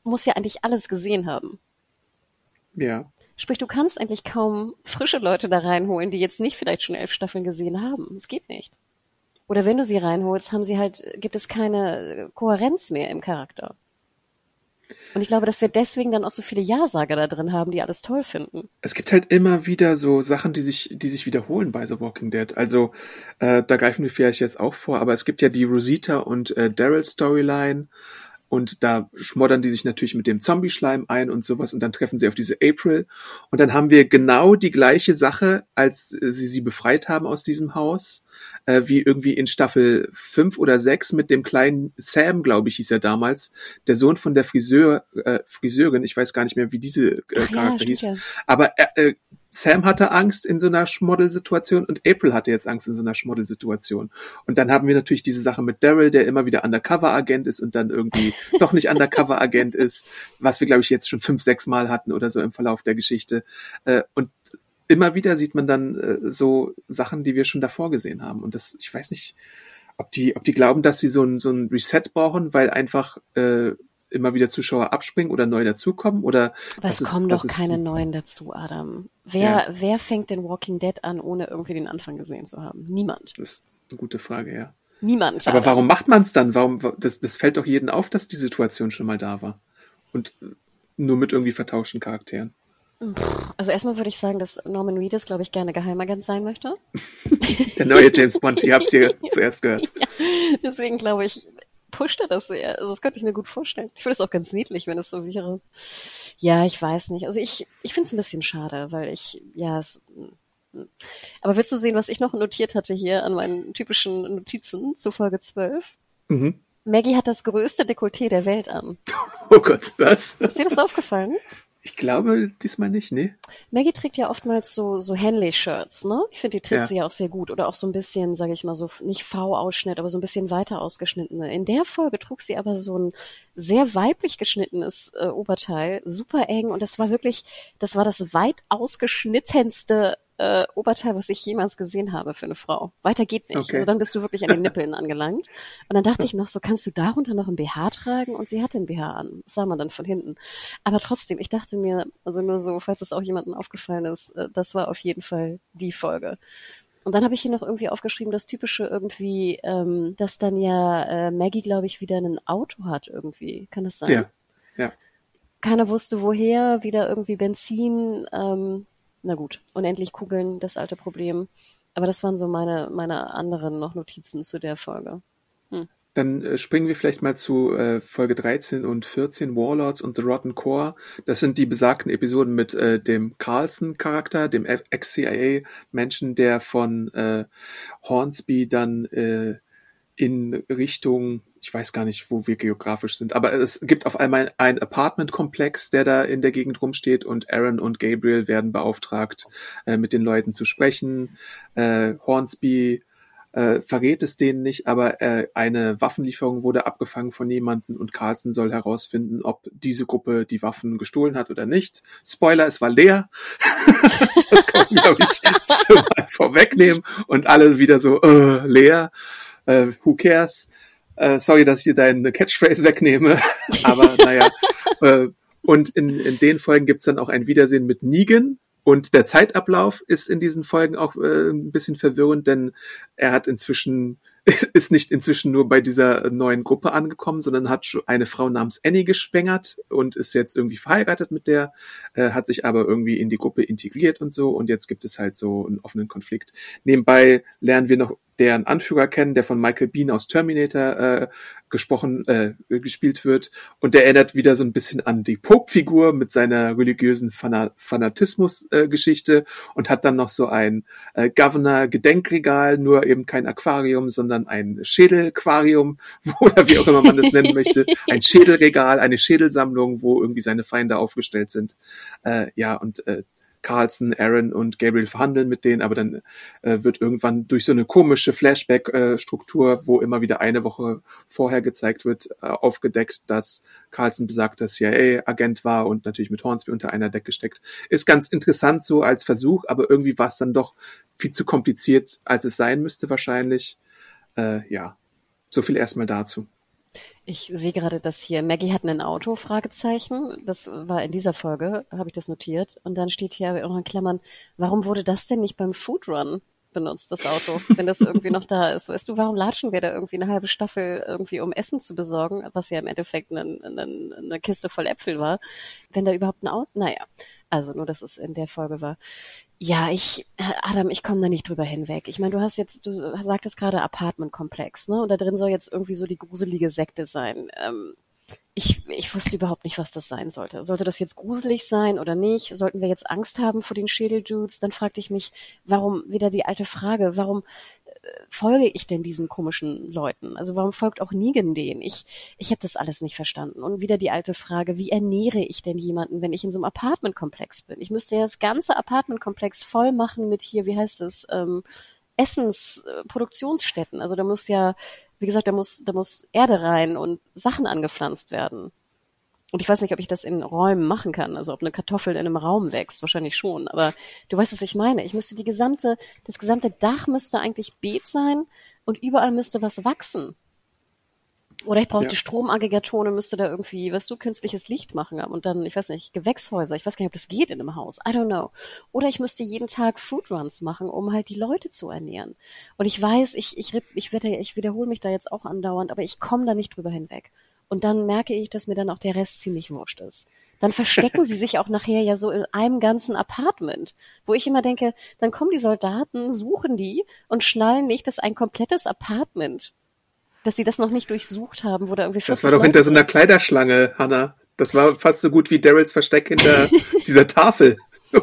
muss ja eigentlich alles gesehen haben. Ja. Sprich, du kannst eigentlich kaum frische Leute da reinholen, die jetzt nicht vielleicht schon elf Staffeln gesehen haben. Es geht nicht. Oder wenn du sie reinholst, haben sie halt, gibt es keine Kohärenz mehr im Charakter. Und ich glaube, dass wir deswegen dann auch so viele Ja-Sager da drin haben, die alles toll finden. Es gibt halt immer wieder so Sachen, die sich, die sich wiederholen bei The Walking Dead. Also äh, da greifen wir vielleicht jetzt auch vor, aber es gibt ja die Rosita und äh, Daryl Storyline und da schmoddern die sich natürlich mit dem Zombie-Schleim ein und sowas und dann treffen sie auf diese April. Und dann haben wir genau die gleiche Sache, als sie sie befreit haben aus diesem Haus, äh, wie irgendwie in Staffel fünf oder sechs mit dem kleinen Sam, glaube ich, hieß er damals, der Sohn von der Friseur, äh, Friseurin, ich weiß gar nicht mehr, wie diese äh, Charakter ja, hieß, aber äh, Sam hatte Angst in so einer Schmoddelsituation und April hatte jetzt Angst in so einer Schmoddelsituation. Und dann haben wir natürlich diese Sache mit Daryl, der immer wieder Undercover-Agent ist und dann irgendwie doch nicht Undercover-Agent ist, was wir, glaube ich, jetzt schon fünf, sechs Mal hatten oder so im Verlauf der Geschichte. Äh, und immer wieder sieht man dann äh, so Sachen, die wir schon davor gesehen haben. Und das, ich weiß nicht, ob die, ob die glauben, dass sie so ein, so ein Reset brauchen, weil einfach äh, immer wieder Zuschauer abspringen oder neu dazukommen? Oder Aber es kommen doch keine die... neuen dazu, Adam. Wer, ja. wer fängt denn Walking Dead an, ohne irgendwie den Anfang gesehen zu haben? Niemand. Das ist eine gute Frage, ja. Niemand. Aber warum macht man es dann? Warum, das, das fällt doch jedem auf, dass die Situation schon mal da war. Und nur mit irgendwie vertauschten Charakteren. Also erstmal würde ich sagen, dass Norman Reedus, glaube ich, gerne Geheimagent sein möchte. Der neue James Bond, ihr habt es hier zuerst gehört. Ja, deswegen glaube ich, pusht er das sehr. Also das könnte ich mir gut vorstellen. Ich finde es auch ganz niedlich, wenn es so wäre. Ja, ich weiß nicht. Also ich, ich finde es ein bisschen schade, weil ich, ja, es, aber willst du sehen, was ich noch notiert hatte hier an meinen typischen Notizen zu Folge 12? Mhm. Maggie hat das größte Dekolleté der Welt an. Oh Gott, was? Ist dir das aufgefallen? Ich glaube diesmal nicht, nee. Maggie trägt ja oftmals so, so Henley-Shirts, ne? Ich finde, die trägt ja. sie ja auch sehr gut. Oder auch so ein bisschen, sage ich mal, so nicht V-Ausschnitt, aber so ein bisschen weiter ausgeschnittene. In der Folge trug sie aber so ein sehr weiblich geschnittenes äh, Oberteil, super eng. Und das war wirklich, das war das weit ausgeschnittenste äh, Oberteil, was ich jemals gesehen habe für eine Frau. Weiter geht nicht. Okay. Also dann bist du wirklich an den Nippeln angelangt. Und dann dachte ich noch so, kannst du darunter noch ein BH tragen? Und sie hatte ein BH an. Das sah man dann von hinten. Aber trotzdem, ich dachte mir, also nur so, falls es auch jemandem aufgefallen ist, äh, das war auf jeden Fall die Folge. Und dann habe ich hier noch irgendwie aufgeschrieben, das typische irgendwie, ähm, dass dann ja äh, Maggie, glaube ich, wieder ein Auto hat irgendwie. Kann das sein? Ja. ja. Keiner wusste woher, wieder irgendwie Benzin. Ähm, na gut, unendlich Kugeln, das alte Problem. Aber das waren so meine, meine anderen noch Notizen zu der Folge. Hm. Dann äh, springen wir vielleicht mal zu äh, Folge 13 und 14, Warlords und The Rotten Core. Das sind die besagten Episoden mit äh, dem Carlson-Charakter, dem Ex-CIA-Menschen, der von äh, Hornsby dann äh, in Richtung ich weiß gar nicht, wo wir geografisch sind, aber es gibt auf einmal ein Apartmentkomplex, der da in der Gegend rumsteht und Aaron und Gabriel werden beauftragt, äh, mit den Leuten zu sprechen. Äh, Hornsby äh, verrät es denen nicht, aber äh, eine Waffenlieferung wurde abgefangen von jemandem und Carlson soll herausfinden, ob diese Gruppe die Waffen gestohlen hat oder nicht. Spoiler, es war leer. das kann man, glaube ich, schon mal vorwegnehmen und alle wieder so, äh, leer, äh, who cares? Äh, sorry, dass ich dir deine Catchphrase wegnehme, aber naja. Äh, und in, in den Folgen gibt's dann auch ein Wiedersehen mit Negan. Und der Zeitablauf ist in diesen Folgen auch äh, ein bisschen verwirrend, denn er hat inzwischen ist nicht inzwischen nur bei dieser neuen Gruppe angekommen, sondern hat eine Frau namens Annie geschwängert und ist jetzt irgendwie verheiratet mit der, äh, hat sich aber irgendwie in die Gruppe integriert und so und jetzt gibt es halt so einen offenen Konflikt. Nebenbei lernen wir noch deren Anführer kennen, der von Michael Bean aus Terminator äh, gesprochen, äh, gespielt wird. Und der erinnert wieder so ein bisschen an die Pope-Figur mit seiner religiösen Fanatismus-Geschichte äh, und hat dann noch so ein äh, Governor-Gedenkregal, nur eben kein Aquarium, sondern ein Schädelquarium, oder wie auch immer man das nennen möchte. Ein Schädelregal, eine Schädelsammlung, wo irgendwie seine Feinde aufgestellt sind. Äh, ja, und äh, Carlson, Aaron und Gabriel verhandeln mit denen, aber dann äh, wird irgendwann durch so eine komische Flashback-Struktur, wo immer wieder eine Woche vorher gezeigt wird, äh, aufgedeckt, dass Carlson besagter CIA-Agent war und natürlich mit Hornsby unter einer Decke steckt. Ist ganz interessant so als Versuch, aber irgendwie war es dann doch viel zu kompliziert, als es sein müsste wahrscheinlich. Äh, ja, so viel erstmal dazu. Ich sehe gerade, dass hier Maggie hat ein Auto, Fragezeichen. Das war in dieser Folge, habe ich das notiert. Und dann steht hier auch in Klammern, warum wurde das denn nicht beim Food Run benutzt, das Auto, wenn das irgendwie noch da ist? Weißt du, warum latschen wir da irgendwie eine halbe Staffel irgendwie, um Essen zu besorgen, was ja im Endeffekt eine, eine, eine Kiste voll Äpfel war, wenn da überhaupt ein Auto, naja, also nur, dass es in der Folge war. Ja, ich, Adam, ich komme da nicht drüber hinweg. Ich meine, du hast jetzt, du sagtest gerade Apartmentkomplex, ne? Und da drin soll jetzt irgendwie so die gruselige Sekte sein. Ähm, ich, ich wusste überhaupt nicht, was das sein sollte. Sollte das jetzt gruselig sein oder nicht? Sollten wir jetzt Angst haben vor den Schädeldudes? Dann fragte ich mich, warum, wieder die alte Frage, warum folge ich denn diesen komischen Leuten? Also warum folgt auch Negan denen? Ich, ich habe das alles nicht verstanden. Und wieder die alte Frage, wie ernähre ich denn jemanden, wenn ich in so einem Apartmentkomplex bin? Ich müsste ja das ganze Apartmentkomplex voll machen mit hier, wie heißt es, ähm, Essensproduktionsstätten. Also da muss ja, wie gesagt, da muss, da muss Erde rein und Sachen angepflanzt werden. Und ich weiß nicht, ob ich das in Räumen machen kann, also ob eine Kartoffel in einem Raum wächst, wahrscheinlich schon. Aber du weißt, was ich meine. Ich müsste die gesamte, das gesamte Dach müsste eigentlich Beet sein und überall müsste was wachsen. Oder ich brauchte ja. Stromaggregatoren und müsste da irgendwie, weißt du, künstliches Licht machen und dann, ich weiß nicht, Gewächshäuser. Ich weiß gar nicht, ob das geht in einem Haus. I don't know. Oder ich müsste jeden Tag Foodruns machen, um halt die Leute zu ernähren. Und ich weiß, ich, ich, ich, werde, ich wiederhole mich da jetzt auch andauernd, aber ich komme da nicht drüber hinweg. Und dann merke ich, dass mir dann auch der Rest ziemlich wurscht ist. Dann verstecken sie sich auch nachher ja so in einem ganzen Apartment, wo ich immer denke, dann kommen die Soldaten, suchen die und schnallen nicht, dass ein komplettes Apartment dass sie das noch nicht durchsucht haben, wo da irgendwie 40 Das war doch Leute hinter so einer Kleiderschlange, Hannah. Das war fast so gut wie Daryls Versteck hinter dieser Tafel.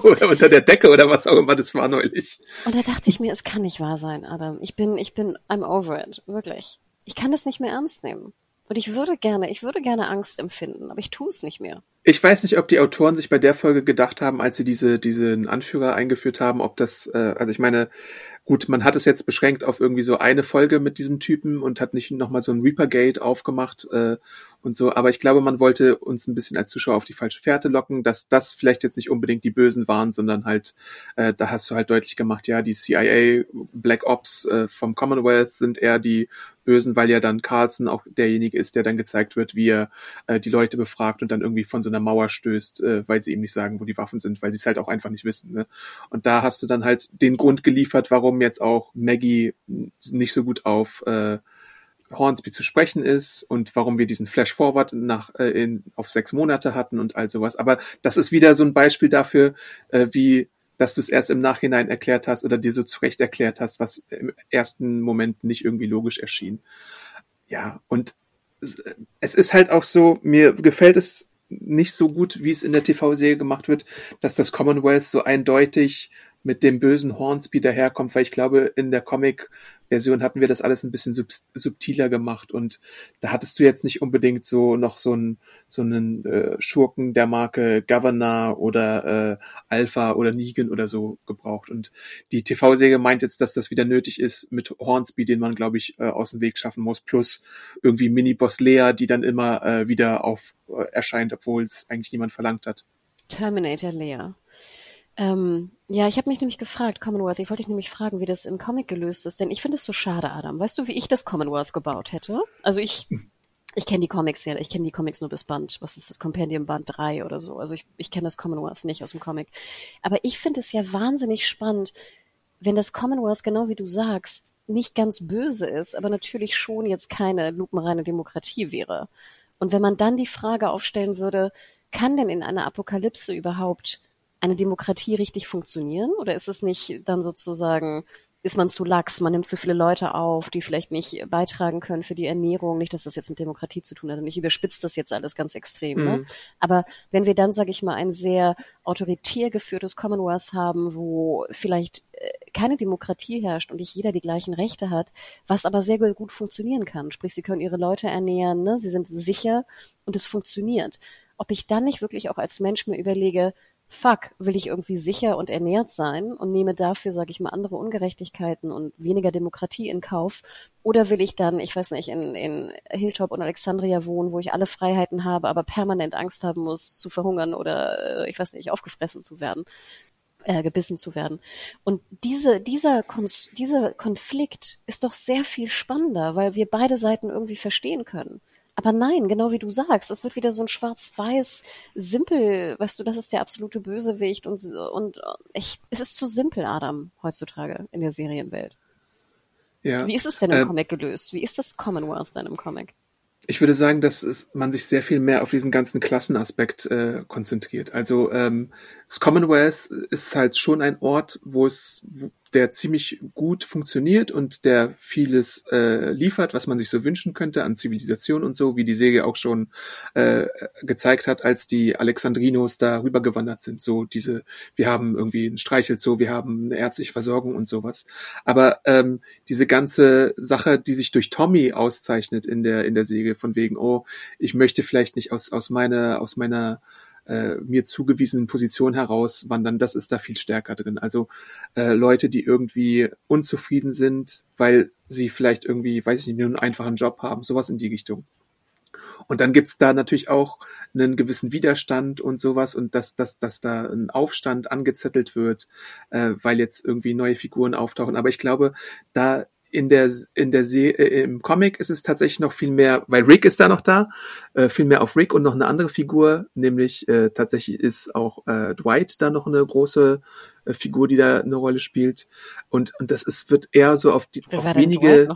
oder unter der Decke oder was auch immer das war neulich. Und da dachte ich mir, es kann nicht wahr sein, Adam. Ich bin, ich bin, I'm over it. Wirklich. Ich kann das nicht mehr ernst nehmen. Und ich würde gerne, ich würde gerne Angst empfinden, aber ich tue es nicht mehr. Ich weiß nicht, ob die Autoren sich bei der Folge gedacht haben, als sie diese, diesen Anführer eingeführt haben, ob das, äh, also ich meine, gut, man hat es jetzt beschränkt auf irgendwie so eine Folge mit diesem Typen und hat nicht nochmal so ein Reaper-Gate aufgemacht äh, und so, aber ich glaube, man wollte uns ein bisschen als Zuschauer auf die falsche Fährte locken, dass das vielleicht jetzt nicht unbedingt die Bösen waren, sondern halt, äh, da hast du halt deutlich gemacht, ja, die CIA, Black Ops äh, vom Commonwealth sind eher die Bösen, weil ja dann Carlson auch derjenige ist, der dann gezeigt wird, wie er äh, die Leute befragt und dann irgendwie von so einer Mauer stößt, äh, weil sie ihm nicht sagen, wo die Waffen sind, weil sie es halt auch einfach nicht wissen. Ne? Und da hast du dann halt den Grund geliefert, warum jetzt auch Maggie nicht so gut auf äh, Hornsby zu sprechen ist und warum wir diesen Flash Forward nach äh, in, auf sechs Monate hatten und all sowas. Aber das ist wieder so ein Beispiel dafür, äh, wie dass du es erst im Nachhinein erklärt hast oder dir so zurecht erklärt hast, was im ersten Moment nicht irgendwie logisch erschien. Ja, und es ist halt auch so, mir gefällt es nicht so gut, wie es in der TV-Serie gemacht wird, dass das Commonwealth so eindeutig mit dem bösen Hornsby daherkommt, weil ich glaube, in der Comic-Version hatten wir das alles ein bisschen sub subtiler gemacht und da hattest du jetzt nicht unbedingt so noch so einen so einen äh, Schurken der Marke Governor oder äh, Alpha oder Negan oder so gebraucht und die TV-Serie meint jetzt, dass das wieder nötig ist mit Hornsby, den man glaube ich äh, aus dem Weg schaffen muss, plus irgendwie Mini-Boss Lea, die dann immer äh, wieder auf äh, erscheint, obwohl es eigentlich niemand verlangt hat. Terminator Lea. Ähm, ja, ich habe mich nämlich gefragt, Commonwealth, ich wollte dich nämlich fragen, wie das im Comic gelöst ist, denn ich finde es so schade, Adam. Weißt du, wie ich das Commonwealth gebaut hätte? Also ich, ich kenne die Comics ja, ich kenne die Comics nur bis Band, was ist das, Compendium Band 3 oder so. Also ich, ich kenne das Commonwealth nicht aus dem Comic. Aber ich finde es ja wahnsinnig spannend, wenn das Commonwealth, genau wie du sagst, nicht ganz böse ist, aber natürlich schon jetzt keine lupenreine Demokratie wäre. Und wenn man dann die Frage aufstellen würde, kann denn in einer Apokalypse überhaupt eine Demokratie richtig funktionieren? Oder ist es nicht dann sozusagen, ist man zu lax, man nimmt zu viele Leute auf, die vielleicht nicht beitragen können für die Ernährung, nicht, dass das jetzt mit Demokratie zu tun hat und ich überspitze das jetzt alles ganz extrem. Ne? Mhm. Ne? Aber wenn wir dann, sage ich mal, ein sehr autoritär geführtes Commonwealth haben, wo vielleicht äh, keine Demokratie herrscht und nicht jeder die gleichen Rechte hat, was aber sehr gut funktionieren kann. Sprich, sie können ihre Leute ernähren, ne? sie sind sicher und es funktioniert. Ob ich dann nicht wirklich auch als Mensch mir überlege, fuck, will ich irgendwie sicher und ernährt sein und nehme dafür, sage ich mal, andere Ungerechtigkeiten und weniger Demokratie in Kauf? Oder will ich dann, ich weiß nicht, in, in Hilltop und Alexandria wohnen, wo ich alle Freiheiten habe, aber permanent Angst haben muss, zu verhungern oder, äh, ich weiß nicht, aufgefressen zu werden? Äh, gebissen zu werden. Und diese, dieser, dieser Konflikt ist doch sehr viel spannender, weil wir beide Seiten irgendwie verstehen können. Aber nein, genau wie du sagst, es wird wieder so ein schwarz-weiß, simpel, weißt du, das ist der absolute Bösewicht und, und ich, es ist zu simpel, Adam, heutzutage in der Serienwelt. Ja. Wie ist es denn im äh, Comic gelöst? Wie ist das Commonwealth denn im Comic? Ich würde sagen, dass es, man sich sehr viel mehr auf diesen ganzen Klassenaspekt äh, konzentriert. Also ähm, das Commonwealth ist halt schon ein Ort, wo es, wo, der ziemlich gut funktioniert und der vieles äh, liefert, was man sich so wünschen könnte an Zivilisation und so, wie die Serie auch schon äh, gezeigt hat, als die Alexandrinos da rübergewandert sind. So diese, wir haben irgendwie ein Streichelzoo, wir haben eine ärztliche Versorgung und sowas. Aber ähm, diese ganze Sache, die sich durch Tommy auszeichnet in der in der Serie, von wegen, oh, ich möchte vielleicht nicht aus aus meiner aus meiner äh, mir zugewiesenen Position heraus wandern, das ist da viel stärker drin. Also äh, Leute, die irgendwie unzufrieden sind, weil sie vielleicht irgendwie, weiß ich nicht, nur einen einfachen Job haben, sowas in die Richtung. Und dann gibt's da natürlich auch einen gewissen Widerstand und sowas und dass, dass, dass da ein Aufstand angezettelt wird, äh, weil jetzt irgendwie neue Figuren auftauchen. Aber ich glaube, da in der in der See, äh, im Comic ist es tatsächlich noch viel mehr, weil Rick ist da noch da, äh, viel mehr auf Rick und noch eine andere Figur, nämlich äh, tatsächlich ist auch äh, Dwight da noch eine große äh, Figur, die da eine Rolle spielt und und das ist wird eher so auf die Wer auf wenige?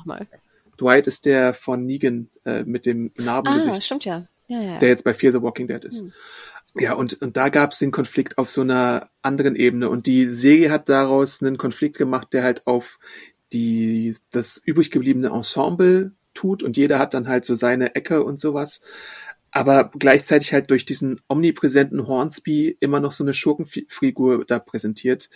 Dwight ist der von Negan äh, mit dem Narbengesicht. Ah, stimmt ja. Ja, ja. Der jetzt bei Fear the Walking Dead ist. Hm. Ja, und, und da gab es den Konflikt auf so einer anderen Ebene. Und die Serie hat daraus einen Konflikt gemacht, der halt auf die, das übrig gebliebene Ensemble tut und jeder hat dann halt so seine Ecke und sowas. Aber gleichzeitig halt durch diesen omnipräsenten Hornsby immer noch so eine Schurkenfigur da präsentiert,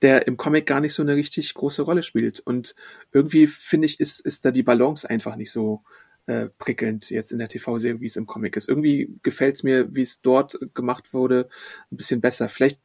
der im Comic gar nicht so eine richtig große Rolle spielt. Und irgendwie finde ich, ist, ist da die Balance einfach nicht so äh, prickelnd jetzt in der TV-Serie, wie es im Comic ist. Irgendwie gefällt es mir, wie es dort gemacht wurde, ein bisschen besser. Vielleicht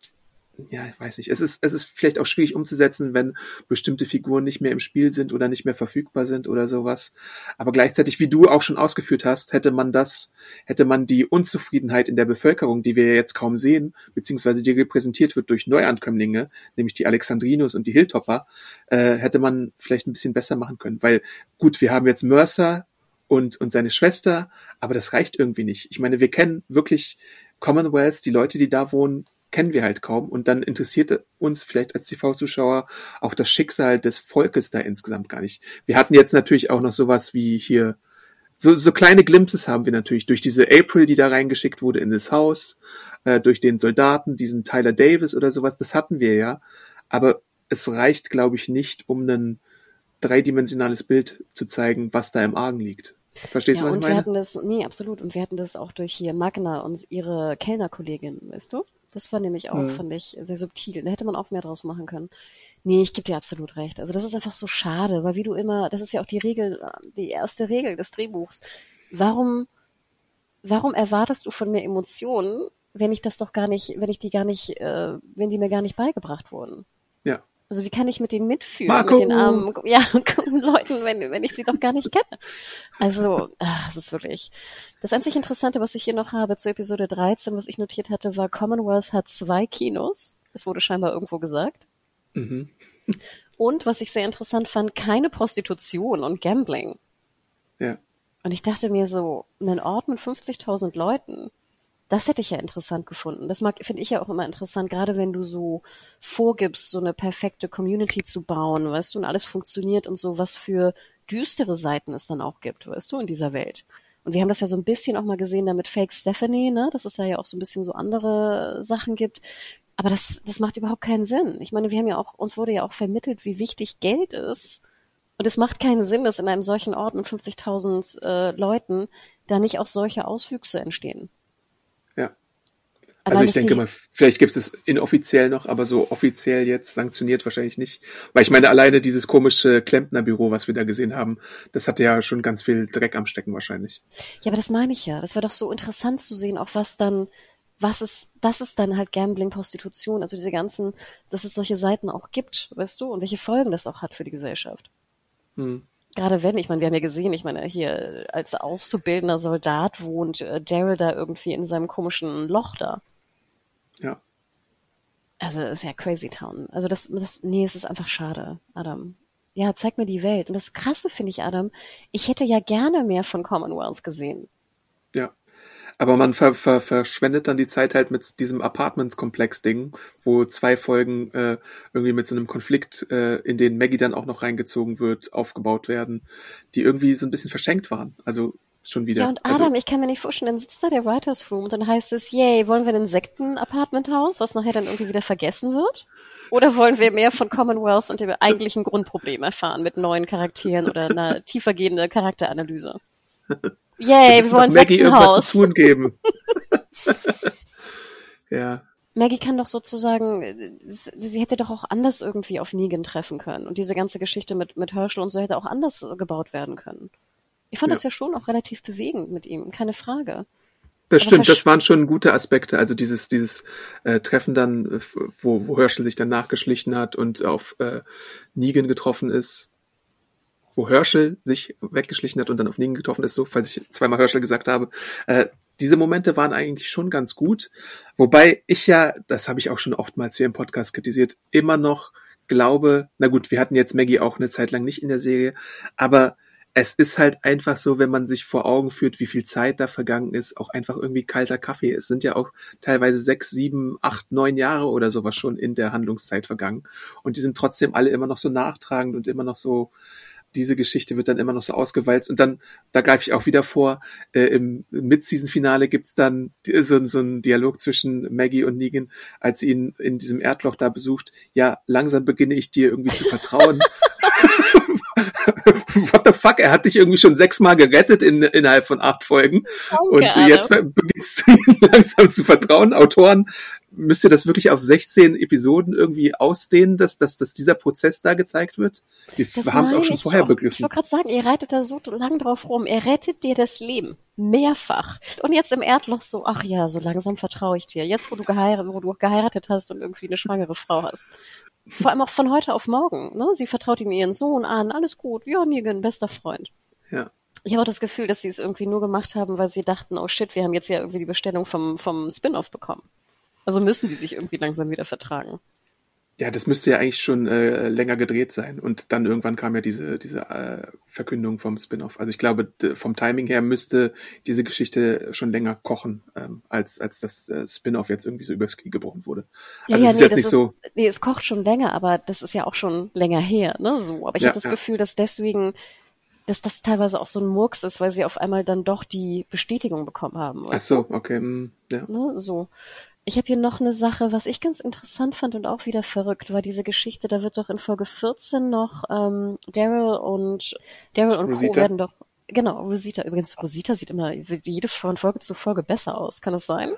ja, ich weiß nicht. Es ist, es ist vielleicht auch schwierig umzusetzen, wenn bestimmte Figuren nicht mehr im Spiel sind oder nicht mehr verfügbar sind oder sowas. Aber gleichzeitig, wie du auch schon ausgeführt hast, hätte man das, hätte man die Unzufriedenheit in der Bevölkerung, die wir jetzt kaum sehen, beziehungsweise die repräsentiert wird durch Neuankömmlinge, nämlich die Alexandrinos und die Hilltopper, äh, hätte man vielleicht ein bisschen besser machen können. Weil gut, wir haben jetzt Mercer und, und seine Schwester, aber das reicht irgendwie nicht. Ich meine, wir kennen wirklich Commonwealth, die Leute, die da wohnen, kennen wir halt kaum. Und dann interessiert uns vielleicht als TV-Zuschauer auch das Schicksal des Volkes da insgesamt gar nicht. Wir hatten jetzt natürlich auch noch sowas wie hier, so, so kleine Glimpses haben wir natürlich durch diese April, die da reingeschickt wurde in das Haus, äh, durch den Soldaten, diesen Tyler Davis oder sowas, das hatten wir ja. Aber es reicht, glaube ich, nicht, um ein dreidimensionales Bild zu zeigen, was da im Argen liegt. Verstehst ja, du, was und ich wir meine? hatten das, nee, absolut. Und wir hatten das auch durch hier Magna und ihre Kellnerkollegin, weißt du? Das war nämlich auch, Mhm. fand ich, sehr subtil. Da hätte man auch mehr draus machen können. Nee, ich gebe dir absolut recht. Also das ist einfach so schade, weil wie du immer, das ist ja auch die Regel, die erste Regel des Drehbuchs. Warum, warum erwartest du von mir Emotionen, wenn ich das doch gar nicht, wenn ich die gar nicht, äh, wenn die mir gar nicht beigebracht wurden? Also wie kann ich mit denen mitfühlen, Marco! mit den armen, ja, Leuten, wenn, wenn ich sie doch gar nicht kenne? Also, ach, es ist wirklich. Das einzig Interessante, was ich hier noch habe zur Episode 13, was ich notiert hatte, war Commonwealth hat zwei Kinos. Es wurde scheinbar irgendwo gesagt. Mhm. Und was ich sehr interessant fand, keine Prostitution und Gambling. Ja. Und ich dachte mir so, einen Ort mit 50.000 Leuten, das hätte ich ja interessant gefunden. Das finde ich ja auch immer interessant, gerade wenn du so vorgibst, so eine perfekte Community zu bauen, weißt du, und alles funktioniert und so, was für düstere Seiten es dann auch gibt, weißt du, in dieser Welt. Und wir haben das ja so ein bisschen auch mal gesehen da mit Fake Stephanie, ne, dass es da ja auch so ein bisschen so andere Sachen gibt. Aber das, das macht überhaupt keinen Sinn. Ich meine, wir haben ja auch, uns wurde ja auch vermittelt, wie wichtig Geld ist. Und es macht keinen Sinn, dass in einem solchen Ort mit 50.000 äh, Leuten da nicht auch solche Auswüchse entstehen. Also ich denke mal, vielleicht gibt es inoffiziell noch, aber so offiziell jetzt sanktioniert wahrscheinlich nicht. Weil ich meine, alleine dieses komische Klempnerbüro, was wir da gesehen haben, das hatte ja schon ganz viel Dreck am Stecken wahrscheinlich. Ja, aber das meine ich ja. Das wäre doch so interessant zu sehen, auch was dann, was ist, das ist dann halt Gambling, Prostitution, also diese ganzen, dass es solche Seiten auch gibt, weißt du, und welche Folgen das auch hat für die Gesellschaft. Hm. Gerade wenn, ich meine, wir haben ja gesehen, ich meine, hier als auszubildender Soldat wohnt äh, Daryl da irgendwie in seinem komischen Loch da. Ja. Also ist ja Crazy Town. Also das, das, nee, es ist einfach schade, Adam. Ja, zeig mir die Welt. Und das Krasse finde ich, Adam, ich hätte ja gerne mehr von Commonwealth gesehen. Ja. Aber man ver ver verschwendet dann die Zeit halt mit diesem Apartments-Komplex-Ding, wo zwei Folgen äh, irgendwie mit so einem Konflikt, äh, in den Maggie dann auch noch reingezogen wird, aufgebaut werden, die irgendwie so ein bisschen verschenkt waren. Also schon wieder. Ja, und Adam, also, ich kann mir nicht vorstellen, dann sitzt da der Writers Room und dann heißt es, yay, wollen wir ein Insekten-Apartmenthaus, was nachher dann irgendwie wieder vergessen wird? Oder wollen wir mehr von Commonwealth und dem eigentlichen Grundproblem erfahren mit neuen Charakteren oder einer tiefergehenden Charakteranalyse? Yay, wir wollen Maggie irgendwas zu tun geben. ja. Maggie kann doch sozusagen, sie sie hätte doch auch anders irgendwie auf Negan treffen können. Und diese ganze Geschichte mit, mit Herschel und so hätte auch anders gebaut werden können. Ich fand Ja. das ja schon auch relativ bewegend mit ihm, keine Frage. Das Aber stimmt, das waren schon gute Aspekte. Also dieses, dieses äh, Treffen dann, äh, wo, wo Herschel sich dann nachgeschlichen hat und auf äh, Negan getroffen ist. Wo Herschel sich weggeschlichen hat und dann auf Negan getroffen ist, so, falls ich zweimal Herschel gesagt habe. Äh, diese Momente waren eigentlich schon ganz gut. Wobei ich ja, das habe ich auch schon oftmals hier im Podcast kritisiert, immer noch glaube, na gut, wir hatten jetzt Maggie auch eine Zeit lang nicht in der Serie, aber es ist halt einfach so, wenn man sich vor Augen führt, wie viel Zeit da vergangen ist, auch einfach irgendwie kalter Kaffee. Es sind ja auch teilweise sechs, sieben, acht, neun Jahre oder sowas schon in der Handlungszeit vergangen. Und die sind trotzdem alle immer noch so nachtragend und immer noch so, diese Geschichte wird dann immer noch so ausgewalzt. Und dann, da greife ich auch wieder vor, äh, im Mid-Season-Finale gibt's dann so, so einen Dialog zwischen Maggie und Negan, als sie ihn in diesem Erdloch da besucht. Ja, langsam beginne ich dir irgendwie zu vertrauen. what the fuck, er hat dich irgendwie schon sechsmal gerettet in, innerhalb von acht Folgen. Danke, und jetzt beginnst du langsam zu vertrauen. Autoren, müsst ihr das wirklich auf 16 Episoden irgendwie ausdehnen, dass, dass, dass dieser Prozess da gezeigt wird? Wir haben es auch schon vorher auch, begriffen. Ich wollte gerade sagen, ihr reitet da so lang drauf rum. Er rettet dir das Leben. Mehrfach. Und jetzt im Erdloch so, ach ja, so langsam vertraue ich dir. Jetzt, wo du geheiratet, wo du geheiratet hast und irgendwie eine schwangere Frau hast. Vor allem auch von heute auf morgen. Ne? Sie vertraut ihm ihren Sohn an, alles gut. Ja, Negan, bester Freund. Ja. Ich habe auch das Gefühl, dass sie es irgendwie nur gemacht haben, weil sie dachten, oh shit, wir haben jetzt ja irgendwie die Bestellung vom, vom Spin-off bekommen. Also müssen die sich irgendwie langsam wieder vertragen. Ja, das müsste ja eigentlich schon äh, länger gedreht sein. Und dann irgendwann kam ja diese, diese äh, Verkündung vom Spin-off. Also ich glaube, vom Timing her müsste diese Geschichte schon länger kochen, ähm, als, als das äh, Spin-off jetzt irgendwie so übers Knie gebrochen wurde. Also ja, ja, nee, das ist, so nee, es kocht schon länger, aber das ist ja auch schon länger her, ne? So. Aber ich ja, habe das ja. Gefühl, dass deswegen dass das teilweise auch so ein Murks ist, weil sie auf einmal dann doch die Bestätigung bekommen haben. Ach so, okay. Mm, ja. Ne, so. Ich habe hier noch eine Sache, was ich ganz interessant fand und auch wieder verrückt war diese Geschichte. Da wird doch in Folge 14 noch ähm, Daryl und Daryl und Rosita. Co werden doch genau Rosita. Übrigens Rosita sieht immer jede von Folge zu Folge besser aus. Kann es sein?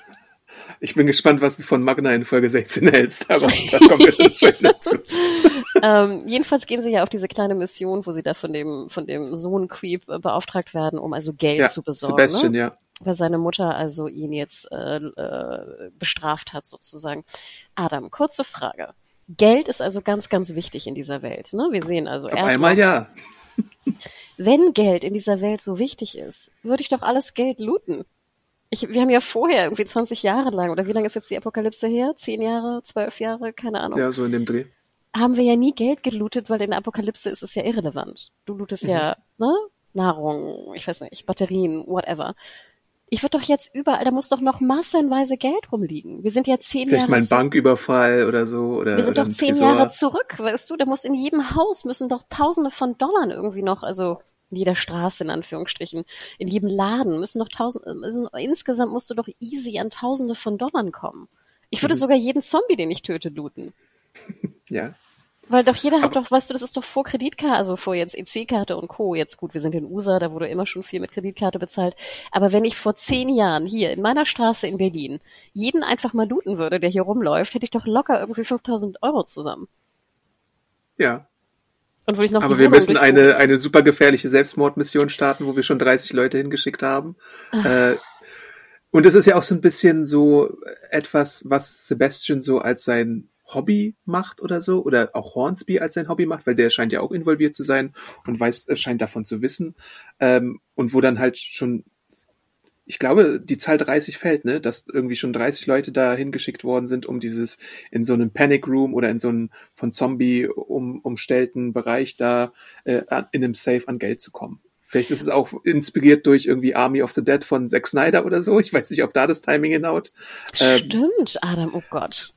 Ich bin gespannt, was du von Magna in Folge 16 hältst, aber da kommen wir dann dazu. ähm, jedenfalls gehen sie ja auf diese kleine Mission, wo sie da von dem von dem Sohn Creep beauftragt werden, um also Geld ja, zu besorgen. Sebastian, ne? ja weil seine Mutter also ihn jetzt äh, äh, bestraft hat sozusagen. Adam, kurze Frage. Geld ist also ganz, ganz wichtig in dieser Welt. Ne? Wir sehen also. Auf einmal ja. Wenn Geld in dieser Welt so wichtig ist, würde ich doch alles Geld looten. Ich, wir haben ja vorher irgendwie 20 Jahre lang, oder wie lange ist jetzt die Apokalypse her? Zehn Jahre, zwölf Jahre, keine Ahnung. Ja, so in dem Dreh. Haben wir ja nie Geld gelootet, weil in der Apokalypse ist es ja irrelevant. Du lootest mhm. ja, ne? Nahrung, ich weiß nicht, Batterien, whatever. Ich würde doch jetzt überall, da muss doch noch massenweise Geld rumliegen. Wir sind ja zehn Vielleicht Jahre. Vielleicht mal ein Banküberfall oder so. Oder, wir sind doch zehn Tresor. Jahre zurück, weißt du? Da muss in jedem Haus müssen doch Tausende von Dollar irgendwie noch, also in jeder Straße in Anführungsstrichen, in jedem Laden müssen noch Tausende, also insgesamt musst du doch easy an Tausende von Dollar kommen. Ich würde mhm. sogar jeden Zombie, den ich töte, looten. Ja. Weil doch jeder hat doch, weißt du, das ist doch vor Kreditkarte, also vor jetzt EC-Karte und Co. Jetzt gut, wir sind in USA, da wurde immer schon viel mit Kreditkarte bezahlt. Aber wenn ich vor zehn Jahren hier in meiner Straße in Berlin jeden einfach mal looten würde, der hier rumläuft, hätte ich doch locker irgendwie 5000 Euro zusammen. Ja. Und würde ich noch Aber wir müssen eine, eine super gefährliche Selbstmordmission starten, wo wir schon 30 Leute hingeschickt haben. äh, und es ist ja auch so ein bisschen so etwas, was Sebastian so als sein Hobby macht oder so, oder auch Hornsby als sein Hobby macht, weil der scheint ja auch involviert zu sein und weiß, äh, scheint davon zu wissen. Ähm, und wo dann halt schon, ich glaube, die Zahl 30 fällt, ne, dass irgendwie schon 30 Leute da hingeschickt worden sind, um dieses in so einem Panic Room oder in so einem von Zombie um, umstellten Bereich da äh, in einem Safe an Geld zu kommen. Vielleicht ist es auch inspiriert durch irgendwie Army of the Dead von Zack Snyder oder so. Ich weiß nicht, ob da das Timing hinhaut. Ähm, Stimmt, Adam, oh Gott.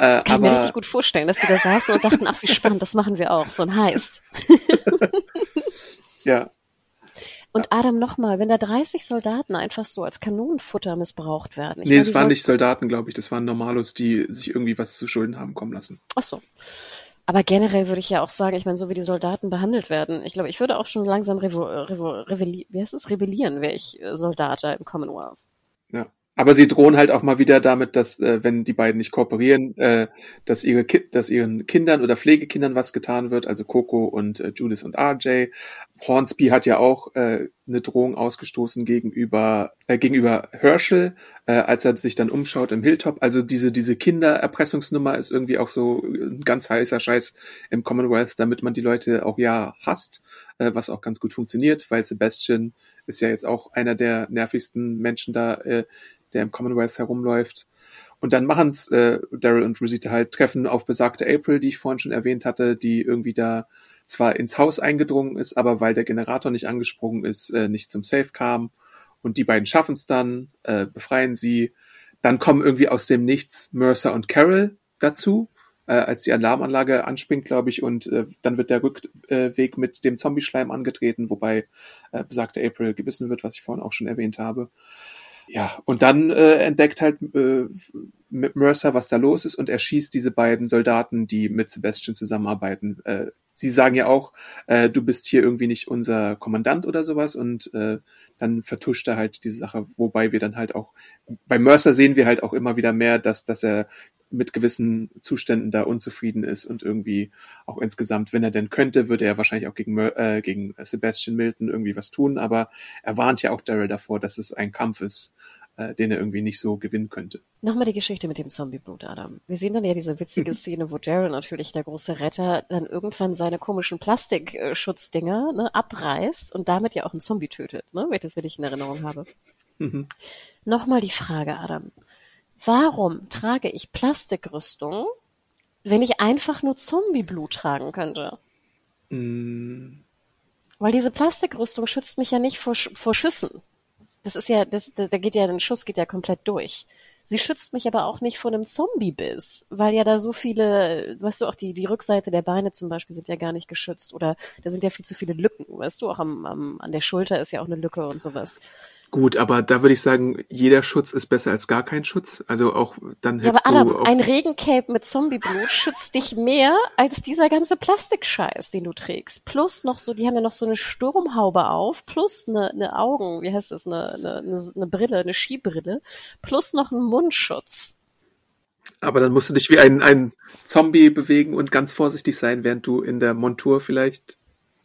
Äh, das kann aber, ich mir richtig gut vorstellen, dass sie da saßen und dachten, ach wie spannend, das machen wir auch, so ein Heist. ja. Und Adam nochmal, wenn da 30 Soldaten einfach so als Kanonenfutter missbraucht werden. Ich nee, es waren nicht Soldaten, glaube ich, das waren Normalos, die sich irgendwie was zu Schulden haben kommen lassen. Ach so. Aber generell würde ich ja auch sagen, ich meine, so wie die Soldaten behandelt werden, ich glaube, ich würde auch schon langsam revo, revo, revelli, wie heißt es? rebellieren, wäre ich Soldat im Commonwealth. Aber sie drohen halt auch mal wieder damit, dass äh, wenn die beiden nicht kooperieren, äh, dass ihre Ki dass ihren Kindern oder Pflegekindern was getan wird, also Coco und äh, Judith und RJ. Hornsby hat ja auch äh, eine Drohung ausgestoßen gegenüber äh, gegenüber Herschel, äh, als er sich dann umschaut im Hilltop. Also diese diese Kindererpressungsnummer ist irgendwie auch so ein ganz heißer Scheiß im Commonwealth, damit man die Leute auch ja hasst, äh, was auch ganz gut funktioniert, weil Sebastian ist ja jetzt auch einer der nervigsten Menschen da äh, der im Commonwealth herumläuft. Und dann machen's äh, Daryl und Rosita halt Treffen auf besagte April, die ich vorhin schon erwähnt hatte, die irgendwie da zwar ins Haus eingedrungen ist, aber weil der Generator nicht angesprungen ist, äh, nicht zum Safe kam. Und die beiden schaffen es dann, äh, befreien sie. Dann kommen irgendwie aus dem Nichts Mercer und Carol dazu, äh, als die Alarmanlage anspringt, glaube ich, und äh, dann wird der Rückweg mit dem Zombie-Schleim angetreten, wobei äh, besagte April gebissen wird, was ich vorhin auch schon erwähnt habe. Ja, und dann äh, entdeckt halt äh, Mercer, was da los ist, und er schießt diese beiden Soldaten, die mit Sebastian zusammenarbeiten, äh, sie sagen ja auch, äh, du bist hier irgendwie nicht unser Kommandant oder sowas und äh, dann vertuscht er halt diese Sache, wobei wir dann halt auch, bei Mercer sehen wir halt auch immer wieder mehr, dass, dass er mit gewissen Zuständen da unzufrieden ist und irgendwie auch insgesamt, wenn er denn könnte, würde er wahrscheinlich auch gegen, äh, gegen Sebastian Milton irgendwie was tun, aber er warnt ja auch Daryl davor, dass es ein Kampf ist, äh, den er irgendwie nicht so gewinnen könnte. Nochmal die Geschichte mit dem Zombieblut, Adam. Wir sehen dann ja diese witzige Szene, wo Daryl natürlich der große Retter dann irgendwann seine komischen Plastikschutzdinger ne, abreißt und damit ja auch einen Zombie tötet, ne, wenn ich das richtig in Erinnerung habe. Mhm. Nochmal die Frage, Adam. Warum trage ich Plastikrüstung, wenn ich einfach nur Zombieblut tragen könnte? Mm. Weil diese Plastikrüstung schützt mich ja nicht vor, vor Schüssen. Das ist ja, das, da geht ja, ein Schuss geht ja komplett durch. Sie schützt mich aber auch nicht vor einem Zombie-Biss, weil ja da so viele, weißt du, auch die, die Rückseite der Beine zum Beispiel sind ja gar nicht geschützt oder da sind ja viel zu viele Lücken, weißt du, auch am, am, an der Schulter ist ja auch eine Lücke und sowas. Gut, aber da würde ich sagen, jeder Schutz ist besser als gar kein Schutz. Also auch dann hättest ja, aber Adam, ein Regencape mit Zombieblut schützt dich mehr als dieser ganze Plastikscheiß, den du trägst. Plus noch so, die haben ja noch so eine Sturmhaube auf, plus eine, eine Augen, wie heißt das, eine, eine, eine Brille, eine Skibrille, plus noch einen Mundschutz. Aber dann musst du dich wie ein, ein Zombie bewegen und ganz vorsichtig sein, während du in der Montur vielleicht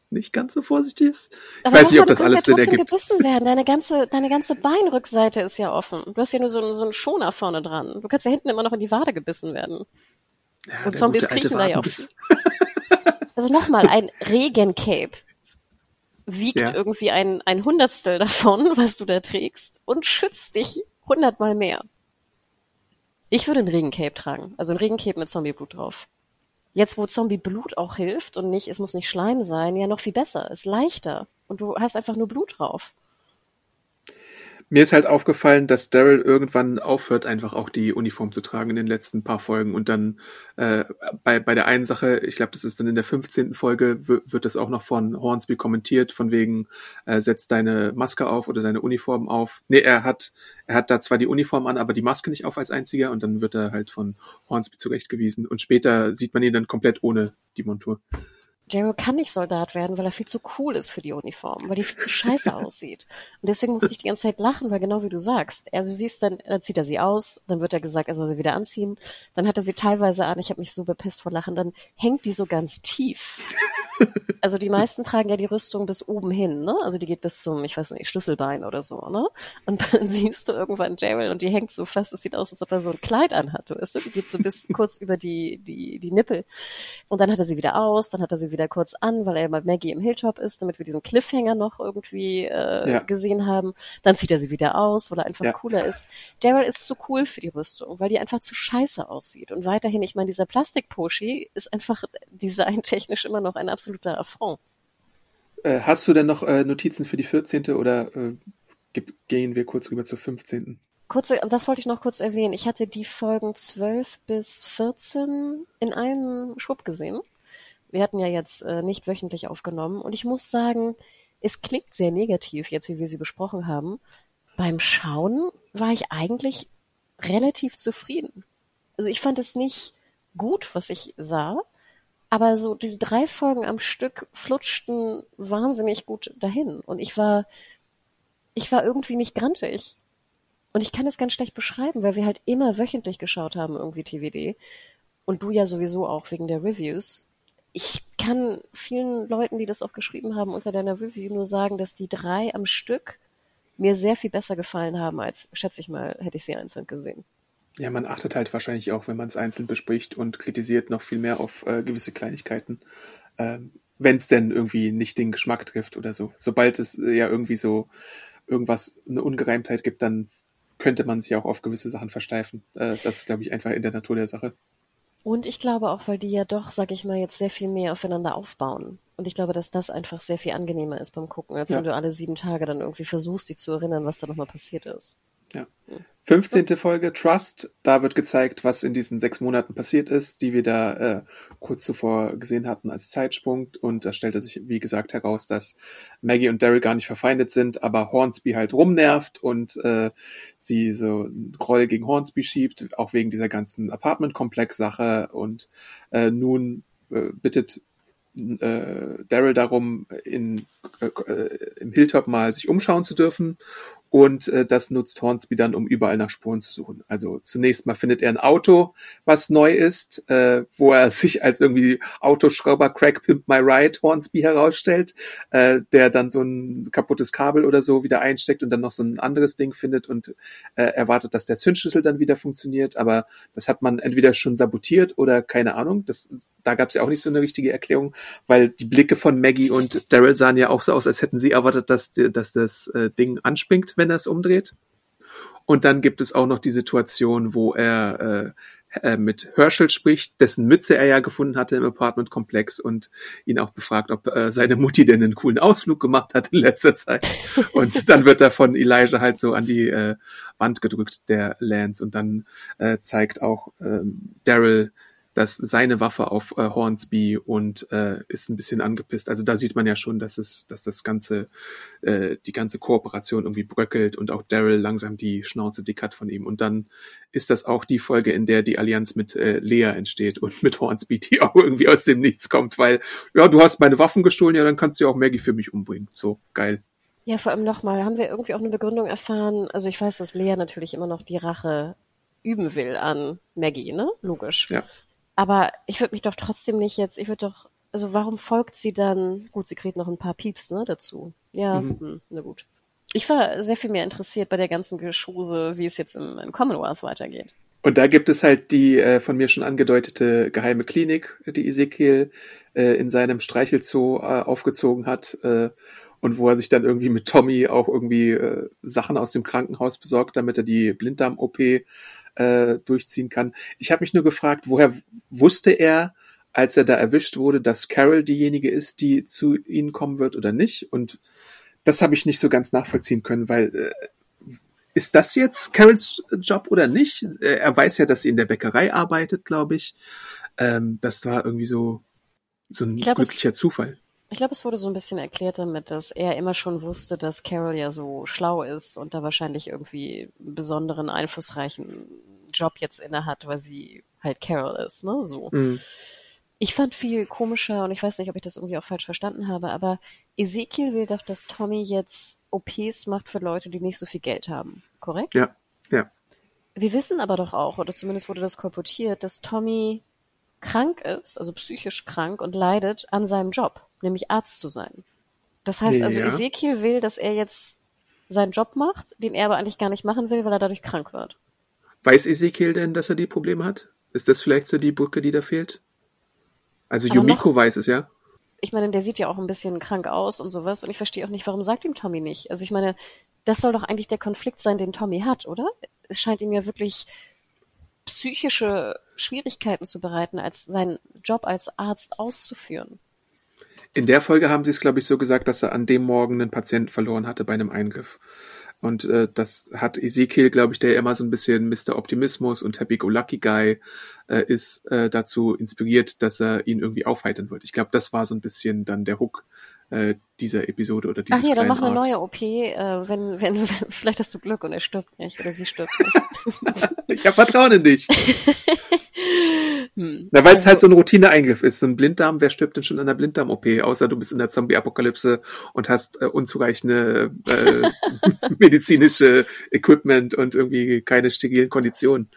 nicht ganz so vorsichtig ist. Ich Aber weiß nicht, ob das alles ja Sinn ergibt. gebissen werden. Deine ganze, deine ganze Beinrückseite ist ja offen. Du hast ja nur so, so einen Schoner vorne dran. Du kannst ja hinten immer noch in die Wade gebissen werden. Ja, Und Zombies kriechen da ja auch. also nochmal, ein Regencape wiegt ja. irgendwie ein, ein Hundertstel davon, was du da trägst und schützt dich hundertmal mehr. Ich würde ein Regencape tragen. Also ein Regencape mit Zombieblut drauf. Jetzt, wo Zombie-Blut auch hilft und nicht, es muss nicht Schleim sein, ja noch viel besser, ist leichter. Und du hast einfach nur Blut drauf. Mir ist halt aufgefallen, dass Daryl irgendwann aufhört, einfach auch die Uniform zu tragen in den letzten paar Folgen und dann äh, bei, bei der einen Sache, ich glaube, das ist dann in der 15. Folge, wird das auch noch von Hornsby kommentiert, von wegen, äh, setz deine Maske auf oder deine Uniform auf. Nee, er hat, er hat da zwar die Uniform an, aber die Maske nicht auf als einziger und dann wird er halt von Hornsby zurechtgewiesen und später sieht man ihn dann komplett ohne die Montur. Daryl kann nicht Soldat werden, weil er viel zu cool ist für die Uniform, weil die viel zu scheiße aussieht. Und deswegen muss ich die ganze Zeit lachen, weil genau wie du sagst, also du siehst dann, dann zieht er sie aus, dann wird er gesagt, er soll sie wieder anziehen, dann hat er sie teilweise an, ich habe mich so bepisst vor Lachen, dann hängt die so ganz tief. Also die meisten tragen ja die Rüstung bis oben hin, ne? Also die geht bis zum, ich weiß nicht, Schlüsselbein oder so, ne? Und dann siehst du irgendwann Daryl und die hängt so fast, es sieht aus, als ob er so ein Kleid anhat, weißt du? Die geht so bis kurz über die, die, die Nippel. Und dann hat er sie wieder aus, dann hat er sie wieder kurz an, weil er mal Maggie im Hilltop ist, damit wir diesen Cliffhanger noch irgendwie äh, ja. gesehen haben. Dann zieht er sie wieder aus, weil er einfach ja. cooler ist. Daryl ist zu cool für die Rüstung, weil die einfach zu scheiße aussieht. Und weiterhin, ich meine, dieser Plastik-Poshi ist einfach designtechnisch immer noch ein absoluter Affront. Äh, hast du denn noch äh, Notizen für die 14. oder äh, gehen wir kurz rüber zur 15.? Kurze, das wollte ich noch kurz erwähnen. Ich hatte die Folgen 12 bis 14 in einem Schwupp gesehen. Wir hatten ja jetzt äh, nicht wöchentlich aufgenommen und ich muss sagen, es klingt sehr negativ, jetzt wie wir sie besprochen haben. Beim Schauen war ich eigentlich relativ zufrieden. Also ich fand es nicht gut, was ich sah, aber so die drei Folgen am Stück flutschten wahnsinnig gut dahin und ich war, ich war irgendwie nicht grantig. Und ich kann es ganz schlecht beschreiben, weil wir halt immer wöchentlich geschaut haben, irgendwie TVD. Und du ja sowieso auch wegen der Reviews. Ich kann vielen Leuten, die das auch geschrieben haben, unter deiner Review nur sagen, dass die drei am Stück mir sehr viel besser gefallen haben, als, schätze ich mal, hätte ich sie einzeln gesehen. Ja, man achtet halt wahrscheinlich auch, wenn man es einzeln bespricht und kritisiert, noch viel mehr auf äh, gewisse Kleinigkeiten. Ähm, wenn es denn irgendwie nicht den Geschmack trifft oder so. Sobald es äh, ja irgendwie so irgendwas, eine Ungereimtheit gibt, dann könnte man sich auch auf gewisse Sachen versteifen. Äh, das ist, glaube ich, einfach in der Natur der Sache. Und ich glaube auch, weil die ja doch, sag ich mal, jetzt sehr viel mehr aufeinander aufbauen. Und ich glaube, dass das einfach sehr viel angenehmer ist beim Gucken, als ja. wenn du alle sieben Tage dann irgendwie versuchst, dich zu erinnern, was da nochmal passiert ist. Ja. 15. Folge Trust, da wird gezeigt, was in diesen sechs Monaten passiert ist, die wir da äh, kurz zuvor gesehen hatten als Zeitsprung. Und da stellte sich, wie gesagt, heraus, dass Maggie und Daryl gar nicht verfeindet sind, aber Hornsby halt rumnervt und äh, sie so einen Groll gegen Hornsby schiebt, auch wegen dieser ganzen Apartment-Komplex-Sache. Und äh, nun äh, bittet äh, Daryl darum, in, äh, im Hilltop mal sich umschauen zu dürfen und äh, das nutzt Hornsby dann, um überall nach Spuren zu suchen. Also zunächst mal findet er ein Auto, was neu ist, äh, wo er sich als irgendwie Autoschrauber Crack Pimp My Ride Hornsby herausstellt, äh, der dann so ein kaputtes Kabel oder so wieder einsteckt und dann noch so ein anderes Ding findet und äh, erwartet, dass der Zündschlüssel dann wieder funktioniert. Aber das hat man entweder schon sabotiert oder keine Ahnung. Das, da gab es ja auch nicht so eine richtige Erklärung, weil die Blicke von Maggie und Daryl sahen ja auch so aus, als hätten sie erwartet, dass, dass das äh, Ding anspringt, wenn er es umdreht. Und dann gibt es auch noch die Situation, wo er äh, äh, mit Herschel spricht, dessen Mütze er ja gefunden hatte im Apartmentkomplex und ihn auch befragt, ob äh, seine Mutti denn einen coolen Ausflug gemacht hat in letzter Zeit. Und dann wird er von Elijah halt so an die äh, Wand gedrückt, der Lance, und dann äh, zeigt auch ähm, Daryl dass seine Waffe auf äh, Hornsby und äh, ist ein bisschen angepisst. Also da sieht man ja schon, dass es, dass das ganze, äh, die ganze Kooperation irgendwie bröckelt und auch Daryl langsam die Schnauze dick hat von ihm. Und dann ist das auch die Folge, in der die Allianz mit äh, Lea entsteht und mit Hornsby, die auch irgendwie aus dem Nichts kommt, weil ja, du hast meine Waffen gestohlen, ja, dann kannst du ja auch Maggie für mich umbringen. So geil. Ja, vor allem nochmal, haben wir irgendwie auch eine Begründung erfahren? Also ich weiß, dass Lea natürlich immer noch die Rache üben will an Maggie, ne? Logisch. Ja. Aber ich würde mich doch trotzdem nicht jetzt, ich würde doch, also warum folgt sie dann, gut, sie kriegt noch ein paar Pieps, ne, dazu. Ja, mhm. hm, na gut. Ich war sehr viel mehr interessiert bei der ganzen Geschose, wie es jetzt im, im Commonwealth weitergeht. Und da gibt es halt die äh, von mir schon angedeutete geheime Klinik, die Ezekiel äh, in seinem Streichelzoo äh, aufgezogen hat äh, und wo er sich dann irgendwie mit Tommy auch irgendwie äh, Sachen aus dem Krankenhaus besorgt, damit er die Blinddarm-OP äh, durchziehen kann. Ich habe mich nur gefragt, woher wusste er, als er da erwischt wurde, dass Carol diejenige ist, die zu ihnen kommen wird oder nicht? Und das habe ich nicht so ganz nachvollziehen können, weil äh, ist das jetzt Carols Job oder nicht? Äh, er weiß ja, dass sie in der Bäckerei arbeitet, glaube ich. Ähm, das war irgendwie so so ein glaub, glücklicher es, Zufall. Ich glaube, es wurde so ein bisschen erklärt damit, dass er immer schon wusste, dass Carol ja so schlau ist und da wahrscheinlich irgendwie einen besonderen, einflussreichen Job jetzt inne hat, weil sie halt Carol ist, ne? So. Mhm. Ich fand viel komischer und ich weiß nicht, ob ich das irgendwie auch falsch verstanden habe, aber Ezekiel will doch, dass Tommy jetzt OPs macht für Leute, die nicht so viel Geld haben, korrekt? Ja, ja. Wir wissen aber doch auch, oder zumindest wurde das kolportiert, dass Tommy krank ist, also psychisch krank und leidet an seinem Job, nämlich Arzt zu sein. Das heißt also, ja. Ezekiel will, dass er jetzt seinen Job macht, den er aber eigentlich gar nicht machen will, weil er dadurch krank wird. Weiß Ezekiel denn, dass er die Probleme hat? Ist das vielleicht so die Brücke, die da fehlt? Also aber Yumiko noch, weiß es, ja? Ich meine, der sieht ja auch ein bisschen krank aus und sowas und ich verstehe auch nicht, warum sagt ihm Tommy nicht? Also ich meine, das soll doch eigentlich der Konflikt sein, den Tommy hat, oder? Es scheint ihm ja wirklich psychische Schwierigkeiten zu bereiten, als seinen Job als Arzt auszuführen. In der Folge haben sie es, glaube ich, so gesagt, dass er an dem Morgen einen Patienten verloren hatte bei einem Eingriff. Und äh, das hat Ezekiel, glaube ich, der immer so ein bisschen Mr. Optimismus und Happy-Go-Lucky-Guy äh, ist, äh, dazu inspiriert, dass er ihn irgendwie aufheitern wird. Ich glaube, das war so ein bisschen dann der Hook äh, dieser Episode oder dieses Ach ja, dann mach eine neue OP, äh, wenn, wenn, wenn, vielleicht hast du Glück und er stirbt nicht oder sie stirbt nicht. ich habe Vertrauen in dich. hm. Na, weil es also, halt so ein Routineeingriff ist. So ein Blinddarm, wer stirbt denn schon an der Blinddarm-OP? Außer du bist in der Zombie-Apokalypse und hast äh, unzureichende äh, medizinische Equipment und irgendwie keine sterilen Konditionen.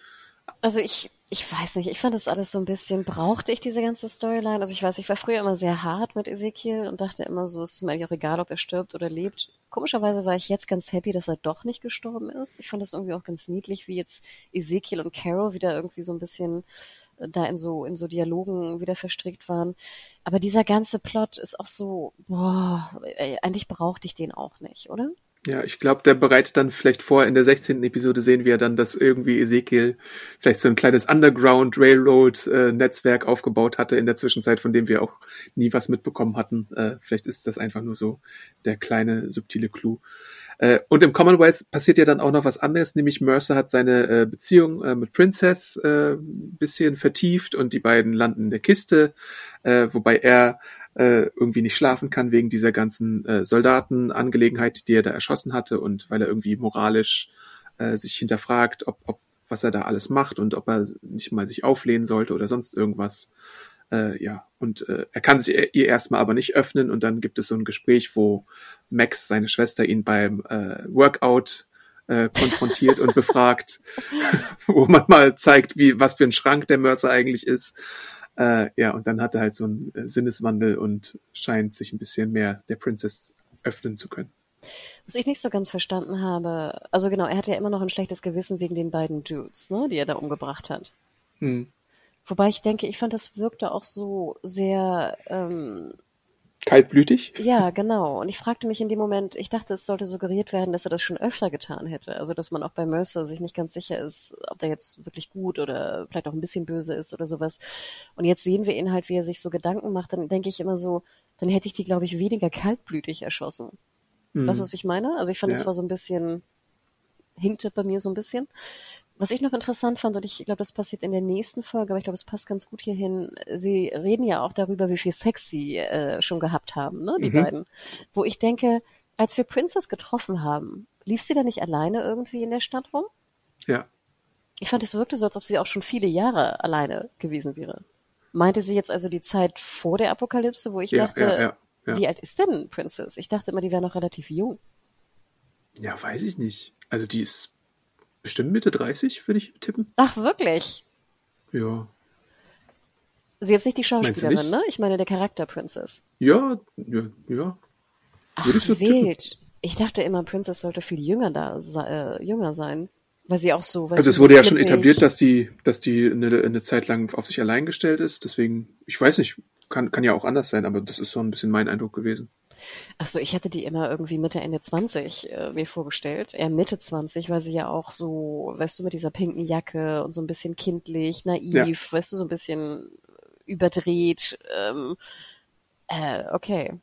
Also ich ich weiß nicht, ich fand das alles so ein bisschen, brauchte ich diese ganze Storyline? Also ich weiß, ich war früher immer sehr hart mit Ezekiel und dachte immer so, es ist mir eigentlich auch egal, ob er stirbt oder lebt. Komischerweise war ich jetzt ganz happy, dass er doch nicht gestorben ist. Ich fand das irgendwie auch ganz niedlich, wie jetzt Ezekiel und Carol wieder irgendwie so ein bisschen äh, da in so, in so Dialogen wieder verstrickt waren. Aber dieser ganze Plot ist auch so, boah, eigentlich brauchte ich den auch nicht, oder? Ja, ich glaube, der bereitet dann vielleicht vor, in der 16. Episode sehen wir dann, dass irgendwie Ezekiel vielleicht so ein kleines Underground Railroad äh, Netzwerk aufgebaut hatte in der Zwischenzeit, von dem wir auch nie was mitbekommen hatten. Äh, vielleicht ist das einfach nur so der kleine subtile Clou. Äh, und im Commonwealth passiert ja dann auch noch was anderes, nämlich Mercer hat seine Beziehung mit Princess äh, bisschen vertieft und die beiden landen in der Kiste, wobei er äh, irgendwie nicht schlafen kann wegen dieser ganzen äh, Soldatenangelegenheit, die er da erschossen hatte und weil er irgendwie moralisch äh, sich hinterfragt, ob, ob was er da alles macht und ob er nicht mal sich auflehnen sollte oder sonst irgendwas. Äh, ja, und äh, er kann sich ihr erstmal aber nicht öffnen und dann gibt es so ein Gespräch, wo Max, seine Schwester, ihn beim äh, Workout äh, konfrontiert und befragt, wo man mal zeigt, wie was für ein Schrank der Mercer eigentlich ist. Äh, ja, und dann hat er halt so einen äh, Sinneswandel und scheint sich ein bisschen mehr der Princess öffnen zu können. Was ich nicht so ganz verstanden habe, also genau, er hat ja immer noch ein schlechtes Gewissen wegen den beiden Dudes, ne, die er da umgebracht hat. Hm. Wobei ich denke, ich fand, das wirkte auch so sehr ähm, kaltblütig. Ja, genau. Und ich fragte mich in dem Moment, ich dachte, es sollte suggeriert werden, dass er das schon öfter getan hätte. Also, dass man auch bei Mercer sich nicht ganz sicher ist, ob der jetzt wirklich gut oder vielleicht auch ein bisschen böse ist oder sowas. Und jetzt sehen wir ihn halt, wie er sich so Gedanken macht. Dann denke ich immer so, dann hätte ich die, glaube ich, weniger kaltblütig erschossen. Mhm. Weißt du, was ich meine? Also, ich fand, es ja. war so ein bisschen, hinkte bei mir so ein bisschen. Was ich noch interessant fand, und ich glaube, das passiert in der nächsten Folge, aber ich glaube, es passt ganz gut hierhin. Sie reden ja auch darüber, wie viel Sex sie äh, schon gehabt haben, ne, die mhm. beiden. Wo ich denke, als wir Princess getroffen haben, lief sie da nicht alleine irgendwie in der Stadt rum? Ja. Ich fand, es wirkte so, als ob sie auch schon viele Jahre alleine gewesen wäre. Meinte sie jetzt also die Zeit vor der Apokalypse, wo ich ja, dachte, ja, ja, wie alt ist denn Princess? Ich dachte immer, die wäre noch relativ jung. Ja, weiß ich nicht. Also die ist bestimmt Mitte 30, würde ich tippen. Ach, wirklich? Ja. Also jetzt nicht die Schauspielerin, ne? Ich meine der Charakter Princess. Ja, ja, ja. Ach, wild. Ich dachte immer, Princess sollte viel jünger da äh, jünger sein. Weil sie auch so. Also es wurde ja schon etabliert, dass die, dass die eine, eine Zeit lang auf sich allein gestellt ist. Deswegen, ich weiß nicht, kann, kann ja auch anders sein, aber das ist so ein bisschen mein Eindruck gewesen. Ach so, ich hätte die immer irgendwie Mitte, Ende 20 äh, mir vorgestellt. Eher Mitte 20, weil sie ja auch so, weißt du, mit dieser pinken Jacke und so ein bisschen kindlich, naiv, ja. weißt du, so ein bisschen überdreht. Ähm, äh, okay.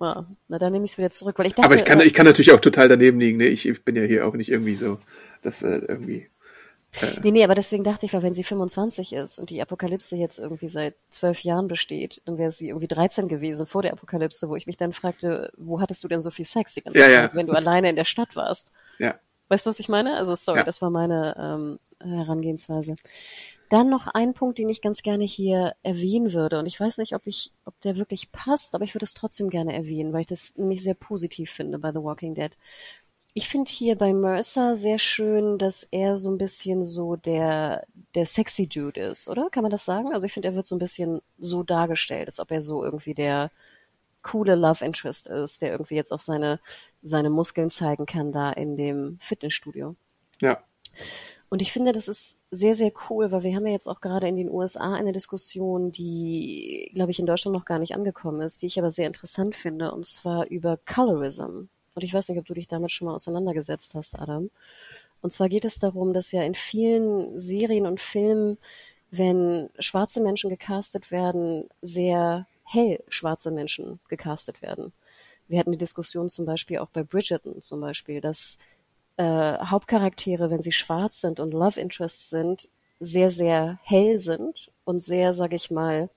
Ja, na, dann nehme ich es wieder zurück, weil ich dachte. Aber ich kann, äh, ich kann natürlich auch total daneben liegen, ne? Ich, ich bin ja hier auch nicht irgendwie so, dass äh, irgendwie äh. Nee, nee, aber deswegen dachte ich, weil wenn sie 25 ist und die Apokalypse jetzt irgendwie seit zwölf Jahren besteht, dann wäre sie irgendwie 13 gewesen vor der Apokalypse, wo ich mich dann fragte, wo hattest du denn so viel Sex die ganze ja, Zeit, ja. wenn du alleine in der Stadt warst? Ja. Weißt du, was ich meine? Also sorry, ja. das war meine ähm, Herangehensweise. Dann noch ein Punkt, den ich ganz gerne hier erwähnen würde. Und ich weiß nicht, ob ich, ob der wirklich passt, aber ich würde es trotzdem gerne erwähnen, weil ich das nämlich sehr positiv finde bei The Walking Dead. Ich finde hier bei Mercer sehr schön, dass er so ein bisschen so der, der sexy Dude ist, oder? Kann man das sagen? Also ich finde, er wird so ein bisschen so dargestellt, als ob er so irgendwie der coole Love Interest ist, der irgendwie jetzt auch seine, seine Muskeln zeigen kann da in dem Fitnessstudio. Ja. Und ich finde, das ist sehr, sehr cool, weil wir haben ja jetzt auch gerade in den USA eine Diskussion, die, glaube ich, in Deutschland noch gar nicht angekommen ist, die ich aber sehr interessant finde, und zwar über Colorism. Und ich weiß nicht, ob du dich damit schon mal auseinandergesetzt hast, Adam. Und zwar geht es darum, dass ja in vielen Serien und Filmen, wenn schwarze Menschen gecastet werden, sehr hell schwarze Menschen gecastet werden. Wir hatten die Diskussion zum Beispiel auch bei Bridgerton zum Beispiel, dass äh, Hauptcharaktere, wenn sie schwarz sind und Love Interests sind, sehr, sehr hell sind und sehr, sag ich mal,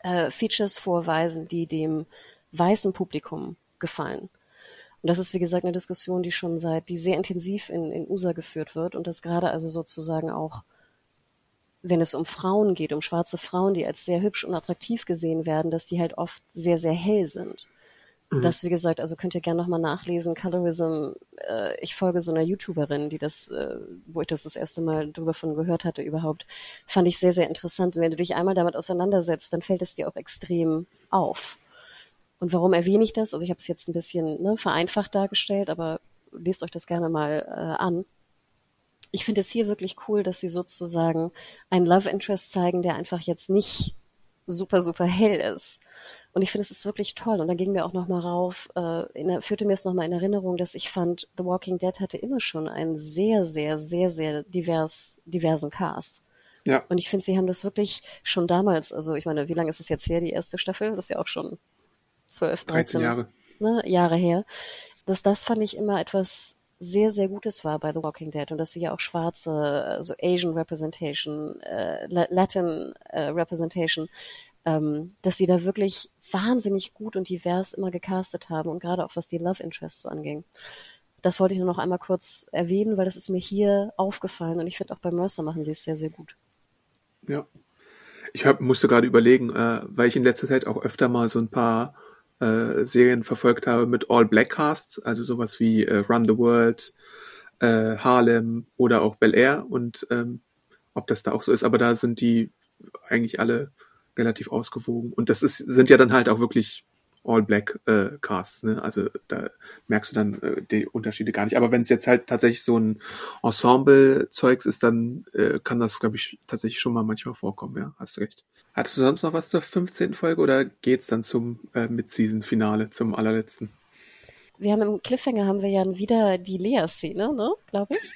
äh, Features vorweisen, die dem weißen Publikum gefallen. Und das ist, wie gesagt, eine Diskussion, die schon seit, die sehr intensiv in, in USA geführt wird und das gerade also sozusagen auch, wenn es um Frauen geht, um schwarze Frauen, die als sehr hübsch und attraktiv gesehen werden, dass die halt oft sehr, sehr hell sind. Mhm. Das, wie gesagt, also könnt ihr gerne nochmal nachlesen. Colorism, äh, ich folge so einer YouTuberin, die das, äh, wo ich das das erste Mal drüber von gehört hatte überhaupt, fand ich sehr, sehr interessant. Und wenn du dich einmal damit auseinandersetzt, dann fällt es dir auch extrem auf. Und warum erwähne ich das? Also ich habe es jetzt ein bisschen ne, vereinfacht dargestellt, aber lest euch das gerne mal äh, an. Ich finde es hier wirklich cool, dass sie sozusagen einen Love Interest zeigen, der einfach jetzt nicht super, super hell ist. Und ich finde, es ist wirklich toll. Und dann ging mir auch nochmal rauf, äh, in, führte mir es nochmal in Erinnerung, dass ich fand, The Walking Dead hatte immer schon einen sehr, sehr, sehr, sehr divers, diversen Cast. Ja. Und ich finde, sie haben das wirklich schon damals, also ich meine, wie lange ist es jetzt her, die erste Staffel? Das ist ja auch schon 12, 13 Jahre. Ne, Jahre her. Dass das fand ich immer etwas sehr, sehr Gutes war bei The Walking Dead und dass sie ja auch schwarze, also Asian Representation, äh, Latin äh, Representation, ähm, dass sie da wirklich wahnsinnig gut und divers immer gecastet haben und gerade auch was die Love Interests anging. Das wollte ich nur noch einmal kurz erwähnen, weil das ist mir hier aufgefallen und ich finde auch bei Mercer machen sie es sehr, sehr gut. Ja. Ich hab, musste gerade überlegen, äh, weil ich in letzter Zeit auch öfter mal so ein paar äh, Serien verfolgt habe mit All Black Casts, also sowas wie äh, Run the World, äh, Harlem oder auch Bel Air und ähm, ob das da auch so ist, aber da sind die eigentlich alle relativ ausgewogen. Und das ist sind ja dann halt auch wirklich All Black äh, Casts, ne? Also da merkst du dann äh, die Unterschiede gar nicht. Aber wenn es jetzt halt tatsächlich so ein Ensemble-Zeugs ist, dann äh, kann das, glaube ich, tatsächlich schon mal manchmal vorkommen, ja, hast du recht. Hattest du sonst noch was zur 15. Folge oder geht's dann zum äh, Mid-Season-Finale, zum allerletzten? Wir haben im Cliffhanger haben wir ja wieder die Lea-Szene, ne, glaube ich.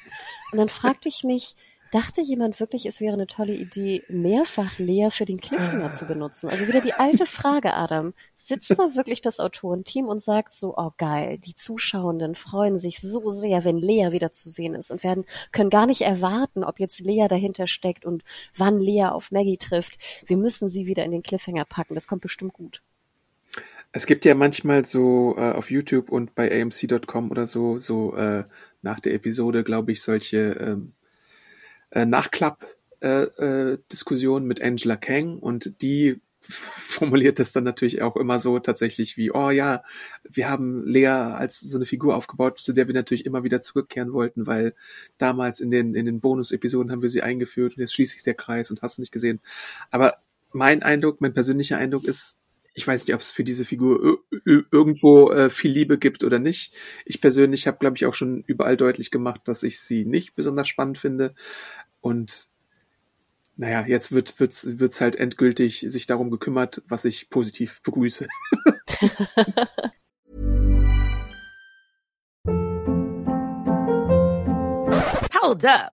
Und dann fragte ich mich, Dachte jemand wirklich, es wäre eine tolle Idee, mehrfach Lea für den Cliffhanger zu benutzen? Also wieder die alte Frage, Adam. Sitzt da wirklich das Autorenteam und sagt so, oh geil, die Zuschauenden freuen sich so sehr, wenn Lea wieder zu sehen ist und werden, können gar nicht erwarten, ob jetzt Lea dahinter steckt und wann Lea auf Maggie trifft. Wir müssen sie wieder in den Cliffhanger packen. Das kommt bestimmt gut. Es gibt ja manchmal so äh, auf YouTube und bei AMC.com oder so, so äh, nach der Episode, glaube ich, solche ähm, äh, Nachklapp-Diskussion äh, äh, mit Angela Kang und die formuliert das dann natürlich auch immer so tatsächlich wie, oh ja, wir haben Lea als so eine Figur aufgebaut, zu der wir natürlich immer wieder zurückkehren wollten, weil damals in den, in den Bonus-Episoden haben wir sie eingeführt und jetzt schließt sich der Kreis und hast du nicht gesehen. Aber mein Eindruck, mein persönlicher Eindruck ist, ich weiß nicht, ob es für diese Figur irgendwo äh, viel Liebe gibt oder nicht. Ich persönlich habe, glaube ich, auch schon überall deutlich gemacht, dass ich sie nicht besonders spannend finde. Und naja, jetzt wird wird's, wird's halt endgültig sich darum gekümmert, was ich positiv begrüße. Hold up.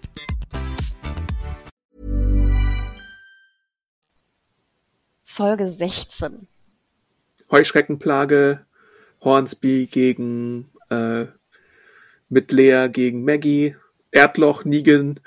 Folge 16. Heuschreckenplage, Hornsby gegen äh, mit Lea gegen Maggie, Erdloch, Negan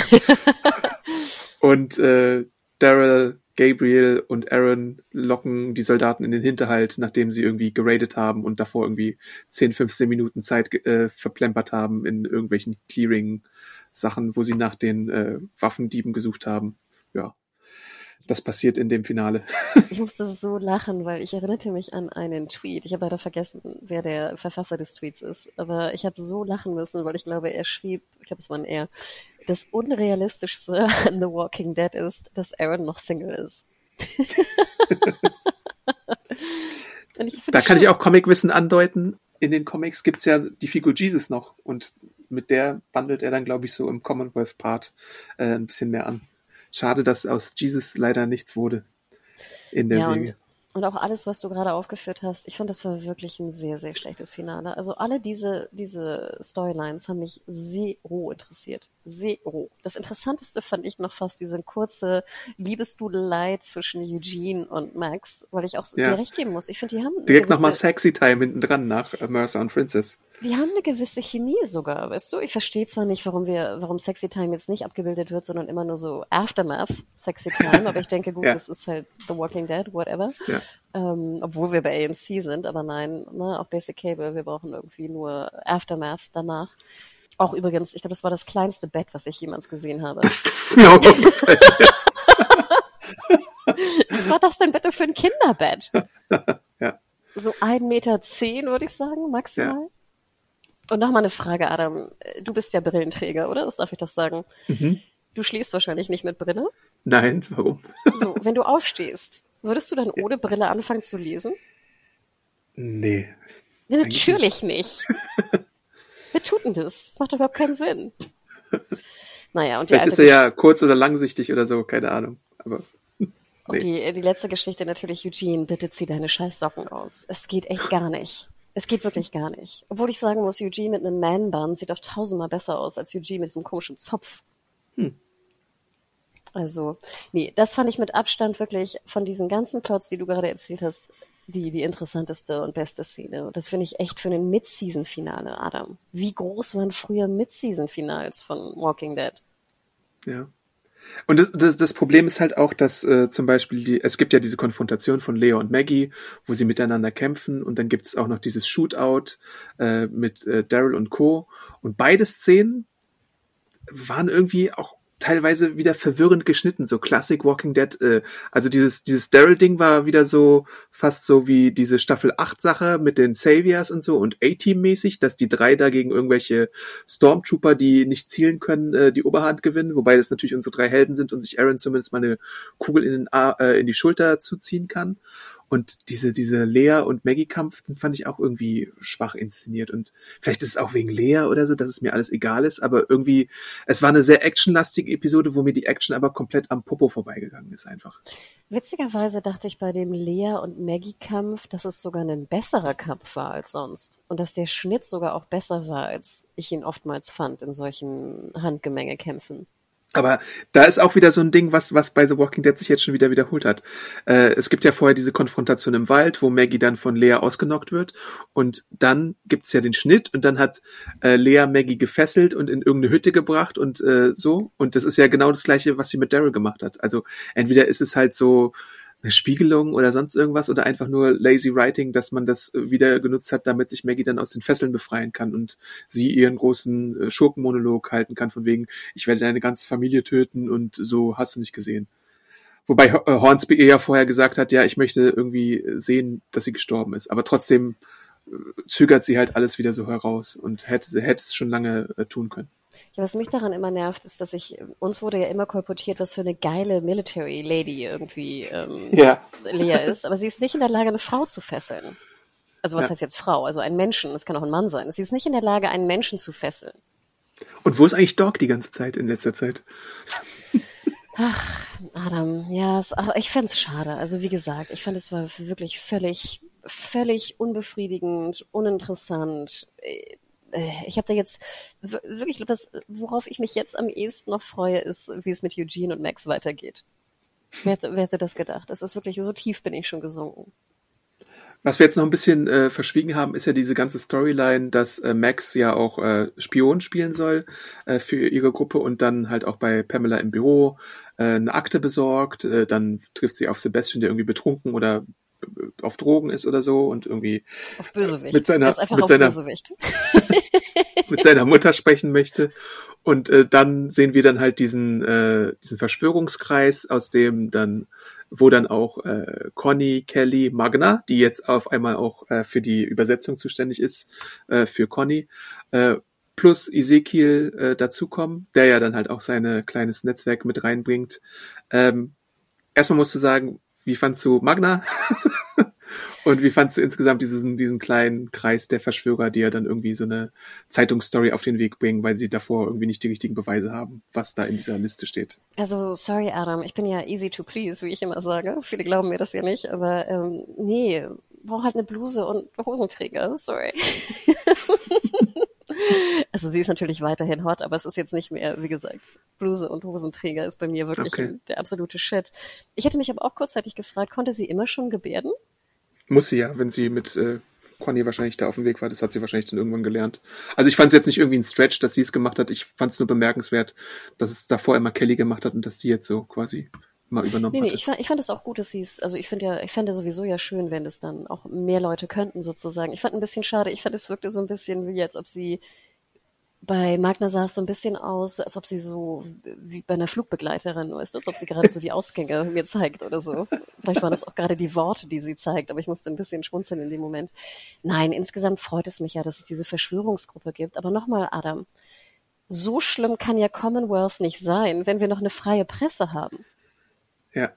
und äh, Daryl, Gabriel und Aaron locken die Soldaten in den Hinterhalt, nachdem sie irgendwie geradet haben und davor irgendwie 10, 15 Minuten Zeit äh, verplempert haben in irgendwelchen Clearing-Sachen, wo sie nach den äh, Waffendieben gesucht haben. Ja, das passiert in dem Finale. Ich musste so lachen, weil ich erinnerte mich an einen Tweet. Ich habe leider vergessen, wer der Verfasser des Tweets ist, aber ich habe so lachen müssen, weil ich glaube, er schrieb, ich glaube, es war ein Er, das Unrealistischste an The Walking Dead ist, dass Aaron noch Single ist. da kann ich auch Comicwissen andeuten. In den Comics gibt's ja die Figur Jesus noch und mit der wandelt er dann, glaube ich, so im Commonwealth-Part äh, ein bisschen mehr an. Schade, dass aus Jesus leider nichts wurde in der ja, Serie. Und auch alles, was du gerade aufgeführt hast, ich fand, das war wirklich ein sehr, sehr schlechtes Finale. Also alle diese, diese Storylines haben mich zero interessiert. Zero. Das Interessanteste fand ich noch fast diese kurze Liebesdudelei zwischen Eugene und Max, weil ich auch ja. dir recht geben muss. Ich finde, die haben... Direkt nochmal Sexy Time hinten dran nach Mercer und Princess. Die haben eine gewisse Chemie sogar, weißt du? Ich verstehe zwar nicht, warum wir, warum Sexy Time jetzt nicht abgebildet wird, sondern immer nur so Aftermath Sexy Time, aber ich denke, gut, ja. das ist halt The Walking Dead, whatever. Ja. Ähm, obwohl wir bei AMC sind, aber nein, ne, auch Basic Cable, wir brauchen irgendwie nur Aftermath danach. Auch übrigens, ich glaube, das war das kleinste Bett, was ich jemals gesehen habe. Das, das ist mir auch aufgefallen. was war das denn bitte für ein Kinderbett? ja. So ein Meter zehn, würde ich sagen, maximal. Ja. Und nochmal eine Frage, Adam. Du bist ja Brillenträger, oder? Das darf ich doch sagen. Mhm. Du schläfst wahrscheinlich nicht mit Brille? Nein, warum? So, wenn du aufstehst, würdest du dann ohne Brille anfangen zu lesen? Nee. Ja, natürlich nicht. Wer tut denn das? Das macht überhaupt keinen Sinn. Naja, und Vielleicht ist er ja kurz- oder langsichtig oder so, keine Ahnung. Aber. Nee. Und die, die letzte Geschichte natürlich, Eugene, bitte zieh deine Scheißsocken aus. Es geht echt gar nicht. Es geht wirklich gar nicht. Obwohl ich sagen muss, Eugene mit einem Man-Bun sieht doch tausendmal besser aus als Eugene mit so einem komischen Zopf. Hm. Also, nee, das fand ich mit Abstand wirklich von diesen ganzen Plots, die du gerade erzählt hast, die, die interessanteste und beste Szene. Und das finde ich echt für ein Mid-Season-Finale, Adam. Wie groß waren früher Mid-Season-Finals von Walking Dead? Ja. Und das, das, das Problem ist halt auch, dass äh, zum Beispiel die, es gibt ja diese Konfrontation von Leo und Maggie, wo sie miteinander kämpfen und dann gibt es auch noch dieses Shootout äh, mit äh, Daryl und Co. Und beide Szenen waren irgendwie auch teilweise wieder verwirrend geschnitten, so Classic Walking Dead. Äh, also dieses, dieses Daryl-Ding war wieder so fast so wie diese Staffel 8 Sache mit den Saviors und so und A-Team-mäßig, dass die drei da gegen irgendwelche Stormtrooper, die nicht zielen können, äh, die Oberhand gewinnen, wobei das natürlich unsere drei Helden sind und sich Aaron zumindest mal eine Kugel in, den A äh, in die Schulter zuziehen kann. Und diese, diese Lea und Maggie-Kampf, den fand ich auch irgendwie schwach inszeniert. Und vielleicht ist es auch wegen Lea oder so, dass es mir alles egal ist, aber irgendwie, es war eine sehr actionlastige Episode, wo mir die Action aber komplett am Popo vorbeigegangen ist einfach. Witzigerweise dachte ich bei dem Lea und Maggie-Kampf, dass es sogar ein besserer Kampf war als sonst. Und dass der Schnitt sogar auch besser war, als ich ihn oftmals fand in solchen Handgemengekämpfen. Aber da ist auch wieder so ein Ding, was, was bei The Walking Dead sich jetzt schon wieder wiederholt hat. Äh, es gibt ja vorher diese Konfrontation im Wald, wo Maggie dann von Lea ausgenockt wird. Und dann gibt's ja den Schnitt und dann hat äh, Lea Maggie gefesselt und in irgendeine Hütte gebracht und äh, so. Und das ist ja genau das gleiche, was sie mit Daryl gemacht hat. Also entweder ist es halt so, eine Spiegelung oder sonst irgendwas oder einfach nur lazy writing, dass man das wieder genutzt hat, damit sich Maggie dann aus den Fesseln befreien kann und sie ihren großen äh, Schurkenmonolog halten kann von wegen, ich werde deine ganze Familie töten und so hast du nicht gesehen. Wobei äh, Hornsby eher vorher gesagt hat, ja, ich möchte irgendwie sehen, dass sie gestorben ist. Aber trotzdem äh, zögert sie halt alles wieder so heraus und hätte, hätte es schon lange äh, tun können. Ja, was mich daran immer nervt, ist, dass ich, uns wurde ja immer kolportiert, was für eine geile Military Lady irgendwie ähm, ja. Lea ist, aber sie ist nicht in der Lage, eine Frau zu fesseln. Also was ja. heißt jetzt Frau? Also ein Menschen, das kann auch ein Mann sein. Sie ist nicht in der Lage, einen Menschen zu fesseln. Und wo ist eigentlich Dog die ganze Zeit in letzter Zeit? Ach, Adam, ja, es, ach, ich fände es schade. Also wie gesagt, ich fand es war wirklich völlig, völlig unbefriedigend, uninteressant. Äh, ich habe da jetzt wirklich, ich glaube, das, worauf ich mich jetzt am ehesten noch freue, ist, wie es mit Eugene und Max weitergeht. Wer, wer hätte das gedacht? Das ist wirklich, so tief bin ich schon gesunken. Was wir jetzt noch ein bisschen äh, verschwiegen haben, ist ja diese ganze Storyline, dass äh, Max ja auch äh, Spion spielen soll äh, für ihre Gruppe und dann halt auch bei Pamela im Büro äh, eine Akte besorgt. Dann trifft sie auf Sebastian, der irgendwie betrunken oder auf Drogen ist oder so und irgendwie auf Bösewicht. mit seiner, mit seiner, mit seiner Mutter sprechen möchte. Und äh, dann sehen wir dann halt diesen, äh, diesen Verschwörungskreis, aus dem dann, wo dann auch äh, Conny, Kelly, Magna, die jetzt auf einmal auch äh, für die Übersetzung zuständig ist, äh, für Conny, äh, plus Ezekiel äh, dazukommen, der ja dann halt auch sein kleines Netzwerk mit reinbringt. Ähm, erstmal musst du sagen, wie fandst du Magna? Und wie fandst du insgesamt diesen, diesen kleinen Kreis der Verschwörer, die ja dann irgendwie so eine Zeitungsstory auf den Weg bringen, weil sie davor irgendwie nicht die richtigen Beweise haben, was da in dieser Liste steht? Also, sorry, Adam, ich bin ja easy to please, wie ich immer sage. Viele glauben mir das ja nicht, aber ähm, nee, brauch halt eine Bluse und Hosenträger, sorry. Also sie ist natürlich weiterhin hot, aber es ist jetzt nicht mehr, wie gesagt, Bluse und Hosenträger ist bei mir wirklich okay. der absolute Shit. Ich hätte mich aber auch kurzzeitig gefragt, konnte sie immer schon gebärden? Muss sie ja, wenn sie mit äh, Conny wahrscheinlich da auf dem Weg war. Das hat sie wahrscheinlich dann irgendwann gelernt. Also ich fand es jetzt nicht irgendwie ein Stretch, dass sie es gemacht hat. Ich fand es nur bemerkenswert, dass es davor immer Kelly gemacht hat und dass die jetzt so quasi mal übernommen nee, nee, hatte. ich fand, ich fand es auch gut, dass sie es, also ich finde ja, ich fände sowieso ja schön, wenn das dann auch mehr Leute könnten sozusagen. Ich fand ein bisschen schade, ich fand es wirkte so ein bisschen wie als ob sie bei Magna sah es so ein bisschen aus, als ob sie so wie bei einer Flugbegleiterin ist, als ob sie gerade so die Ausgänge mir zeigt oder so. Vielleicht waren das auch gerade die Worte, die sie zeigt, aber ich musste ein bisschen schmunzeln in dem Moment. Nein, insgesamt freut es mich ja, dass es diese Verschwörungsgruppe gibt. Aber nochmal, Adam, so schlimm kann ja Commonwealth nicht sein, wenn wir noch eine freie Presse haben. Ja.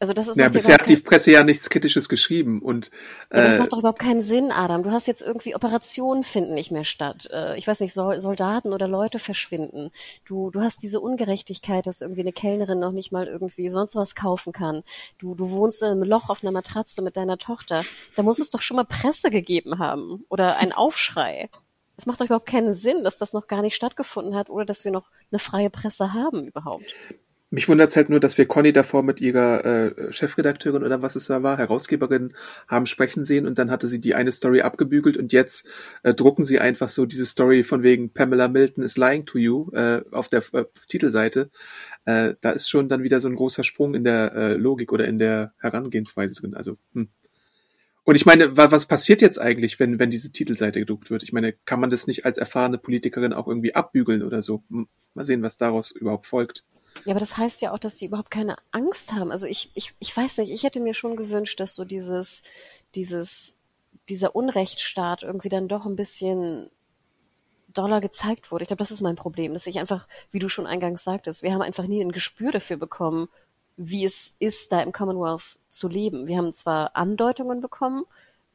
Also das ist ja, bisher hat die Presse ja nichts Kritisches geschrieben und äh, ja, das macht doch überhaupt keinen Sinn, Adam. Du hast jetzt irgendwie Operationen finden nicht mehr statt. Äh, ich weiß nicht, Soldaten oder Leute verschwinden. Du du hast diese Ungerechtigkeit, dass irgendwie eine Kellnerin noch nicht mal irgendwie sonst was kaufen kann. Du du wohnst in einem Loch auf einer Matratze mit deiner Tochter. Da muss es doch schon mal Presse gegeben haben oder ein Aufschrei. Es macht doch überhaupt keinen Sinn, dass das noch gar nicht stattgefunden hat oder dass wir noch eine freie Presse haben überhaupt. Mich wundert es halt nur, dass wir Conny davor mit ihrer äh, Chefredakteurin oder was es da war, Herausgeberin, haben sprechen sehen und dann hatte sie die eine Story abgebügelt und jetzt äh, drucken sie einfach so diese Story von wegen Pamela Milton is lying to you äh, auf der äh, Titelseite. Äh, da ist schon dann wieder so ein großer Sprung in der äh, Logik oder in der Herangehensweise drin. Also, hm. Und ich meine, was passiert jetzt eigentlich, wenn, wenn diese Titelseite gedruckt wird? Ich meine, kann man das nicht als erfahrene Politikerin auch irgendwie abbügeln oder so? Mal sehen, was daraus überhaupt folgt. Ja, aber das heißt ja auch, dass die überhaupt keine Angst haben. Also ich, ich, ich weiß nicht, ich hätte mir schon gewünscht, dass so dieses, dieses, dieser Unrechtsstaat irgendwie dann doch ein bisschen doller gezeigt wurde. Ich glaube, das ist mein Problem, dass ich einfach, wie du schon eingangs sagtest, wir haben einfach nie ein Gespür dafür bekommen, wie es ist, da im Commonwealth zu leben. Wir haben zwar Andeutungen bekommen,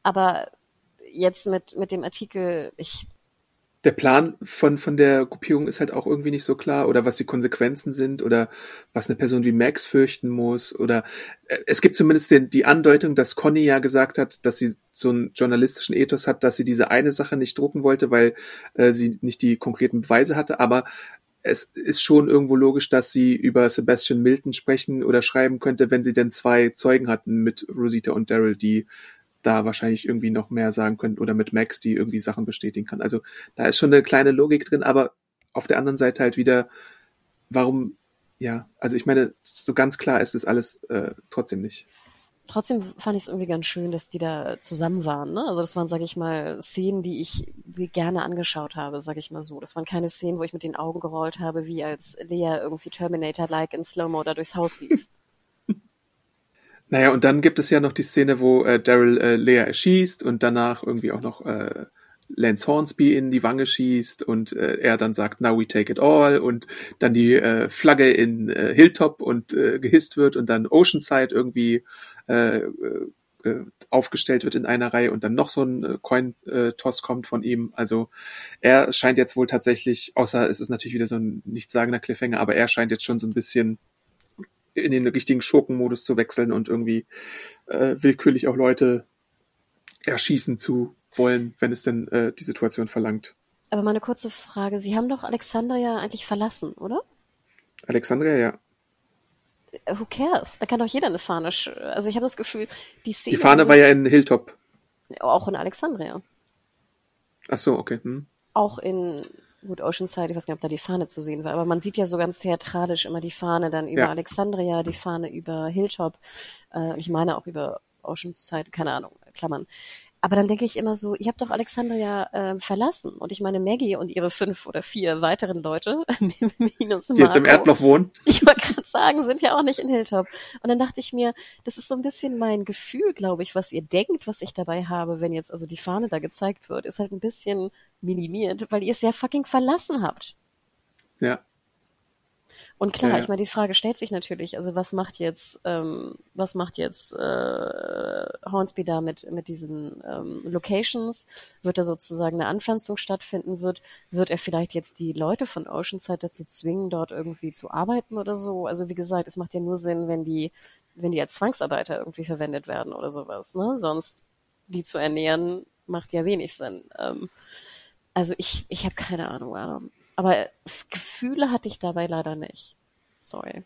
aber jetzt mit, mit dem Artikel, ich, der Plan von, von der Gruppierung ist halt auch irgendwie nicht so klar oder was die Konsequenzen sind oder was eine Person wie Max fürchten muss oder äh, es gibt zumindest den, die Andeutung, dass Conny ja gesagt hat, dass sie so einen journalistischen Ethos hat, dass sie diese eine Sache nicht drucken wollte, weil äh, sie nicht die konkreten Beweise hatte, aber es ist schon irgendwo logisch, dass sie über Sebastian Milton sprechen oder schreiben könnte, wenn sie denn zwei Zeugen hatten mit Rosita und Daryl, die da wahrscheinlich irgendwie noch mehr sagen können oder mit Max, die irgendwie Sachen bestätigen kann. Also da ist schon eine kleine Logik drin, aber auf der anderen Seite halt wieder, warum, ja, also ich meine, so ganz klar ist das alles äh, trotzdem nicht. Trotzdem fand ich es irgendwie ganz schön, dass die da zusammen waren. Ne? Also das waren, sage ich mal, Szenen, die ich gerne angeschaut habe, sage ich mal so. Das waren keine Szenen, wo ich mit den Augen gerollt habe, wie als Lea irgendwie Terminator-like in Slow-Mo da durchs Haus lief. Naja, und dann gibt es ja noch die Szene, wo äh, Daryl äh, Lea erschießt und danach irgendwie auch noch äh, Lance Hornsby in die Wange schießt und äh, er dann sagt, now we take it all und dann die äh, Flagge in äh, Hilltop und äh, gehisst wird und dann Oceanside irgendwie äh, äh, aufgestellt wird in einer Reihe und dann noch so ein äh, Coin-Toss kommt von ihm. Also er scheint jetzt wohl tatsächlich, außer es ist natürlich wieder so ein nichtssagender Cliffhanger, aber er scheint jetzt schon so ein bisschen in den richtigen Schurkenmodus zu wechseln und irgendwie äh, willkürlich auch Leute erschießen zu wollen, wenn es denn äh, die Situation verlangt. Aber mal eine kurze Frage. Sie haben doch Alexandria eigentlich verlassen, oder? Alexandria, ja. Äh, who cares? Da kann doch jeder eine Fahne. Also ich habe das Gefühl, die Szene. Die Fahne war ja in Hilltop. Auch in Alexandria. Ach so, okay. Hm. Auch in gut, Oceanside, ich weiß gar nicht, ob da die Fahne zu sehen war, aber man sieht ja so ganz theatralisch immer die Fahne dann über ja. Alexandria, die Fahne über Hilltop, äh, ich meine auch über Oceanside, keine Ahnung, Klammern. Aber dann denke ich immer so, ihr habt doch Alexandria äh, verlassen. Und ich meine, Maggie und ihre fünf oder vier weiteren Leute, minus Die jetzt im Erdloch wohnen. Ich wollte gerade sagen, sind ja auch nicht in Hilltop. Und dann dachte ich mir, das ist so ein bisschen mein Gefühl, glaube ich, was ihr denkt, was ich dabei habe, wenn jetzt also die Fahne da gezeigt wird, ist halt ein bisschen minimiert, weil ihr es ja fucking verlassen habt. Ja. Und klar, ja, ich meine, die Frage stellt sich natürlich, also was macht jetzt, ähm, was macht jetzt äh, Hornsby da mit, mit diesen ähm, Locations? Wird da sozusagen eine Anpflanzung stattfinden? Wird, wird er vielleicht jetzt die Leute von Oceanside dazu zwingen, dort irgendwie zu arbeiten oder so? Also wie gesagt, es macht ja nur Sinn, wenn die, wenn die als Zwangsarbeiter irgendwie verwendet werden oder sowas, ne? Sonst die zu ernähren, macht ja wenig Sinn. Ähm, also ich, ich habe keine Ahnung, Adam. Aber Gefühle hatte ich dabei leider nicht. Sorry.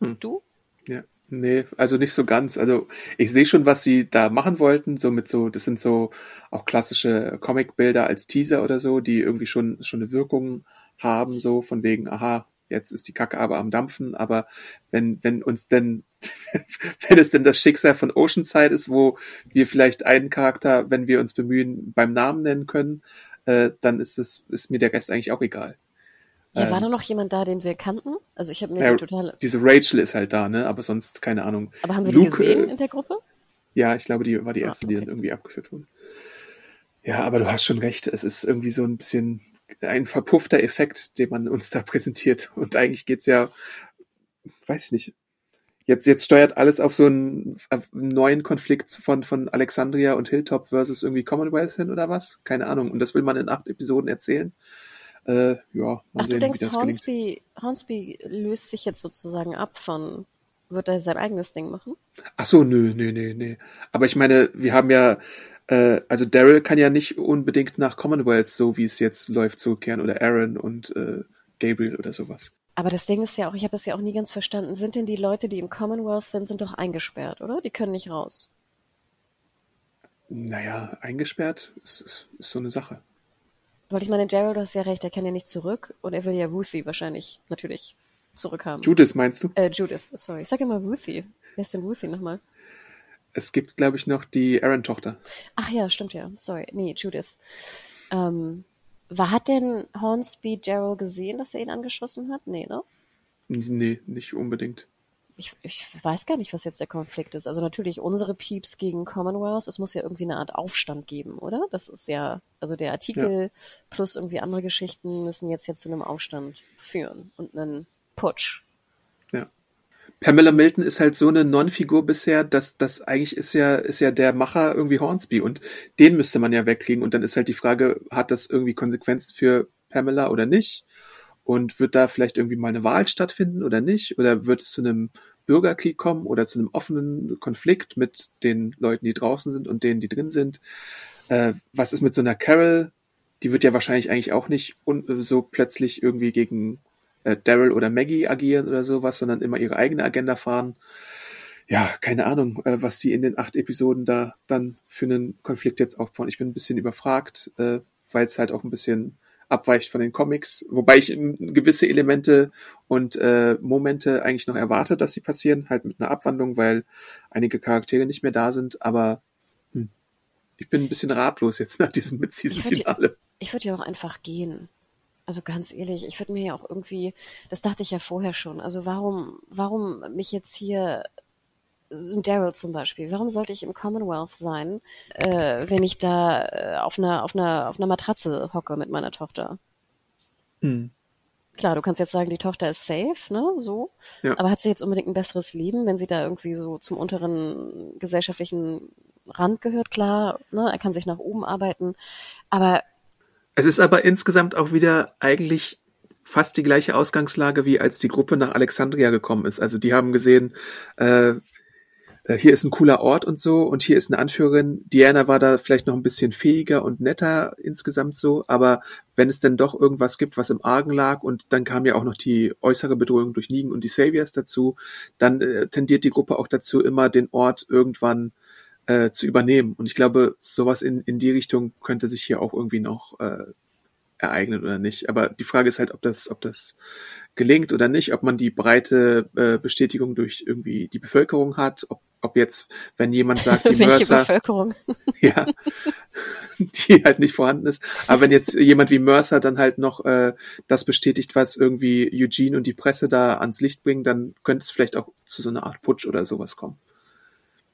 Hm. Du? Ja. Nee, also nicht so ganz. Also ich sehe schon, was sie da machen wollten, so mit so, das sind so auch klassische Comicbilder als Teaser oder so, die irgendwie schon, schon eine Wirkung haben, so von wegen, aha, jetzt ist die Kacke aber am Dampfen, aber wenn, wenn uns denn, wenn es denn das Schicksal von Oceanside ist, wo wir vielleicht einen Charakter, wenn wir uns bemühen, beim Namen nennen können, äh, dann ist es, ist mir der Rest eigentlich auch egal. Ja, war ähm, da noch jemand da, den wir kannten? Also ich habe mir ja, total. Diese Rachel ist halt da, ne? Aber sonst keine Ahnung. Aber haben wir Luke, die gesehen äh, in der Gruppe? Ja, ich glaube, die war die ah, erste, ah, okay. die dann irgendwie abgeführt wurde. Ja, aber du hast schon recht. Es ist irgendwie so ein bisschen ein verpuffter Effekt, den man uns da präsentiert. Und eigentlich geht's ja, weiß ich nicht, jetzt, jetzt steuert alles auf so einen, neuen Konflikt von, von Alexandria und Hilltop versus irgendwie Commonwealth hin oder was? Keine Ahnung. Und das will man in acht Episoden erzählen. Äh, ja, Ach, sehen, du denkst, Hornsby, Hornsby löst sich jetzt sozusagen ab von, wird er sein eigenes Ding machen? Ach so, nö, nö, nö, nö. Aber ich meine, wir haben ja, äh, also Daryl kann ja nicht unbedingt nach Commonwealth, so wie es jetzt läuft, zurückkehren oder Aaron und äh, Gabriel oder sowas. Aber das Ding ist ja auch, ich habe das ja auch nie ganz verstanden, sind denn die Leute, die im Commonwealth sind, sind doch eingesperrt, oder? Die können nicht raus. Naja, eingesperrt ist, ist, ist so eine Sache. Weil ich meine, Gerald, du hast ja recht, er kann ja nicht zurück und er will ja Ruthie wahrscheinlich natürlich zurückhaben. Judith meinst du? Äh, Judith, sorry. Ich sage immer Ruthie. Wer ist denn Ruthie nochmal? Es gibt, glaube ich, noch die Aaron-Tochter. Ach ja, stimmt ja. Sorry. Nee, Judith. Ähm, war, hat denn Hornsby Gerald gesehen, dass er ihn angeschossen hat? Nee, ne? Nee, nicht unbedingt. Ich, ich weiß gar nicht, was jetzt der Konflikt ist. Also natürlich unsere Peeps gegen Commonwealth. Es muss ja irgendwie eine Art Aufstand geben, oder? Das ist ja, also der Artikel ja. plus irgendwie andere Geschichten müssen jetzt jetzt zu einem Aufstand führen und einen Putsch. Pamela Milton ist halt so eine Non-Figur bisher, dass das eigentlich ist ja ist ja der Macher irgendwie Hornsby und den müsste man ja wegkriegen und dann ist halt die Frage, hat das irgendwie Konsequenzen für Pamela oder nicht? Und wird da vielleicht irgendwie mal eine Wahl stattfinden oder nicht? Oder wird es zu einem Bürgerkrieg kommen oder zu einem offenen Konflikt mit den Leuten, die draußen sind und denen, die drin sind? Äh, was ist mit so einer Carol? Die wird ja wahrscheinlich eigentlich auch nicht so plötzlich irgendwie gegen äh, Daryl oder Maggie agieren oder sowas, sondern immer ihre eigene Agenda fahren. Ja, keine Ahnung, äh, was die in den acht Episoden da dann für einen Konflikt jetzt aufbauen. Ich bin ein bisschen überfragt, äh, weil es halt auch ein bisschen abweicht von den Comics, wobei ich gewisse Elemente und äh, Momente eigentlich noch erwarte, dass sie passieren, halt mit einer Abwandlung, weil einige Charaktere nicht mehr da sind, aber hm, ich bin ein bisschen ratlos jetzt nach diesem Mid-Season-Finale. Ich würde ja auch einfach gehen. Also ganz ehrlich, ich würde mir ja auch irgendwie, das dachte ich ja vorher schon, also warum, warum mich jetzt hier Daryl zum Beispiel. Warum sollte ich im Commonwealth sein, äh, wenn ich da äh, auf einer auf einer auf einer Matratze hocke mit meiner Tochter? Hm. Klar, du kannst jetzt sagen, die Tochter ist safe, ne, so. Ja. Aber hat sie jetzt unbedingt ein besseres Leben, wenn sie da irgendwie so zum unteren gesellschaftlichen Rand gehört? Klar, ne, er kann sich nach oben arbeiten. Aber es ist aber insgesamt auch wieder eigentlich fast die gleiche Ausgangslage, wie als die Gruppe nach Alexandria gekommen ist. Also die haben gesehen, äh, äh, hier ist ein cooler Ort und so und hier ist eine Anführerin. Diana war da vielleicht noch ein bisschen fähiger und netter insgesamt so, aber wenn es denn doch irgendwas gibt, was im Argen lag und dann kam ja auch noch die äußere Bedrohung durch Negan und die Saviors dazu, dann äh, tendiert die Gruppe auch dazu, immer den Ort irgendwann äh, zu übernehmen. Und ich glaube, sowas in, in die Richtung könnte sich hier auch irgendwie noch äh, ereignen oder nicht. Aber die Frage ist halt, ob das, ob das gelingt oder nicht, ob man die breite äh, Bestätigung durch irgendwie die Bevölkerung hat, ob, ob jetzt, wenn jemand sagt, die Welche Mercer, Bevölkerung? ja, die halt nicht vorhanden ist. Aber wenn jetzt jemand wie Mercer dann halt noch äh, das bestätigt, was irgendwie Eugene und die Presse da ans Licht bringen, dann könnte es vielleicht auch zu so einer Art Putsch oder sowas kommen.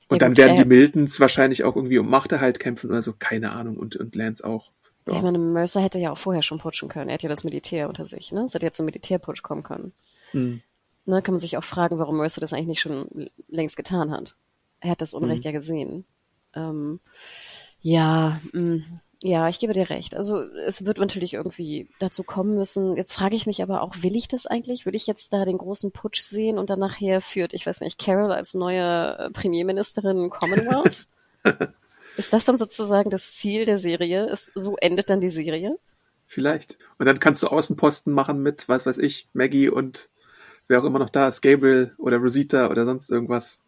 Und ja, dann gut, werden die Miltons wahrscheinlich auch irgendwie um Machterhalt kämpfen oder so, keine Ahnung, und, und Lance auch. Ja. Ich meine, Mercer hätte ja auch vorher schon putschen können. Er hat ja das Militär unter sich, ne? Es hätte ja zum Militärputsch kommen können. Hm. Ne, kann man sich auch fragen, warum Mercer das eigentlich nicht schon längst getan hat. Er hat das Unrecht hm. ja gesehen. Ähm, ja, mh, mm, ja, ich gebe dir recht. Also es wird natürlich irgendwie dazu kommen müssen. Jetzt frage ich mich aber auch, will ich das eigentlich? Will ich jetzt da den großen Putsch sehen und dann nachher führt, ich weiß nicht, Carol als neue äh, Premierministerin Commonwealth? Ist das dann sozusagen das Ziel der Serie? Ist, so endet dann die Serie? Vielleicht. Und dann kannst du Außenposten machen mit, was weiß ich, Maggie und wer auch immer noch da ist, Gabriel oder Rosita oder sonst irgendwas.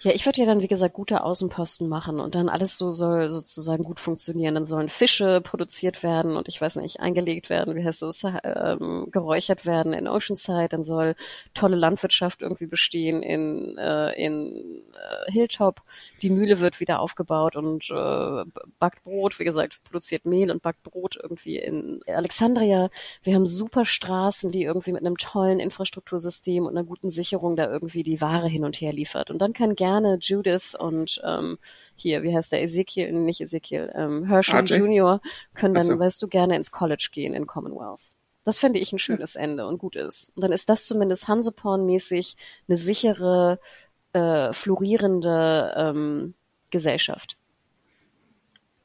Ja, ich würde ja dann, wie gesagt, gute Außenposten machen und dann alles so soll sozusagen gut funktionieren. Dann sollen Fische produziert werden und ich weiß nicht, eingelegt werden, wie heißt es, ähm, geräuchert werden in Oceanside. Dann soll tolle Landwirtschaft irgendwie bestehen in, äh, in äh, Hilltop. Die Mühle wird wieder aufgebaut und äh, backt Brot, wie gesagt, produziert Mehl und backt Brot irgendwie in Alexandria. Wir haben super Straßen, die irgendwie mit einem tollen Infrastruktursystem und einer guten Sicherung da irgendwie die Ware hin und her liefert. Und dann kann gerne Judith und ähm, hier, wie heißt der, Ezekiel, nicht Ezekiel, ähm, Herschel Jr. können dann, so. weißt du, gerne ins College gehen in Commonwealth. Das fände ich ein schönes Ende und gut ist. Und dann ist das zumindest Hanseporn-mäßig eine sichere äh, florierende ähm, Gesellschaft.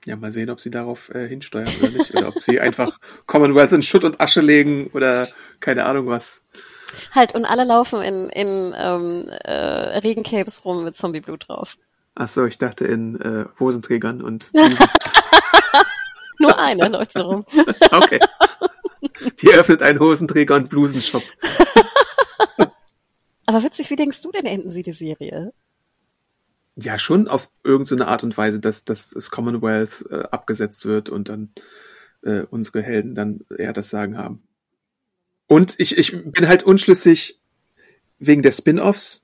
Ja, mal sehen, ob sie darauf äh, hinsteuern oder nicht. oder ob sie einfach Commonwealth in Schutt und Asche legen oder keine Ahnung was. Halt, und alle laufen in, in ähm, äh, Regencapes rum mit Zombieblut drauf. Ach so, ich dachte in äh, Hosenträgern und. Nur eine läuft so rum. okay. Die öffnet einen Hosenträger und Blusenshop. Aber witzig, wie denkst du denn enden sie die Serie? Ja, schon auf irgendeine Art und Weise, dass, dass das Commonwealth äh, abgesetzt wird und dann äh, unsere Helden dann eher das Sagen haben. Und ich, ich bin halt unschlüssig wegen der Spin-offs.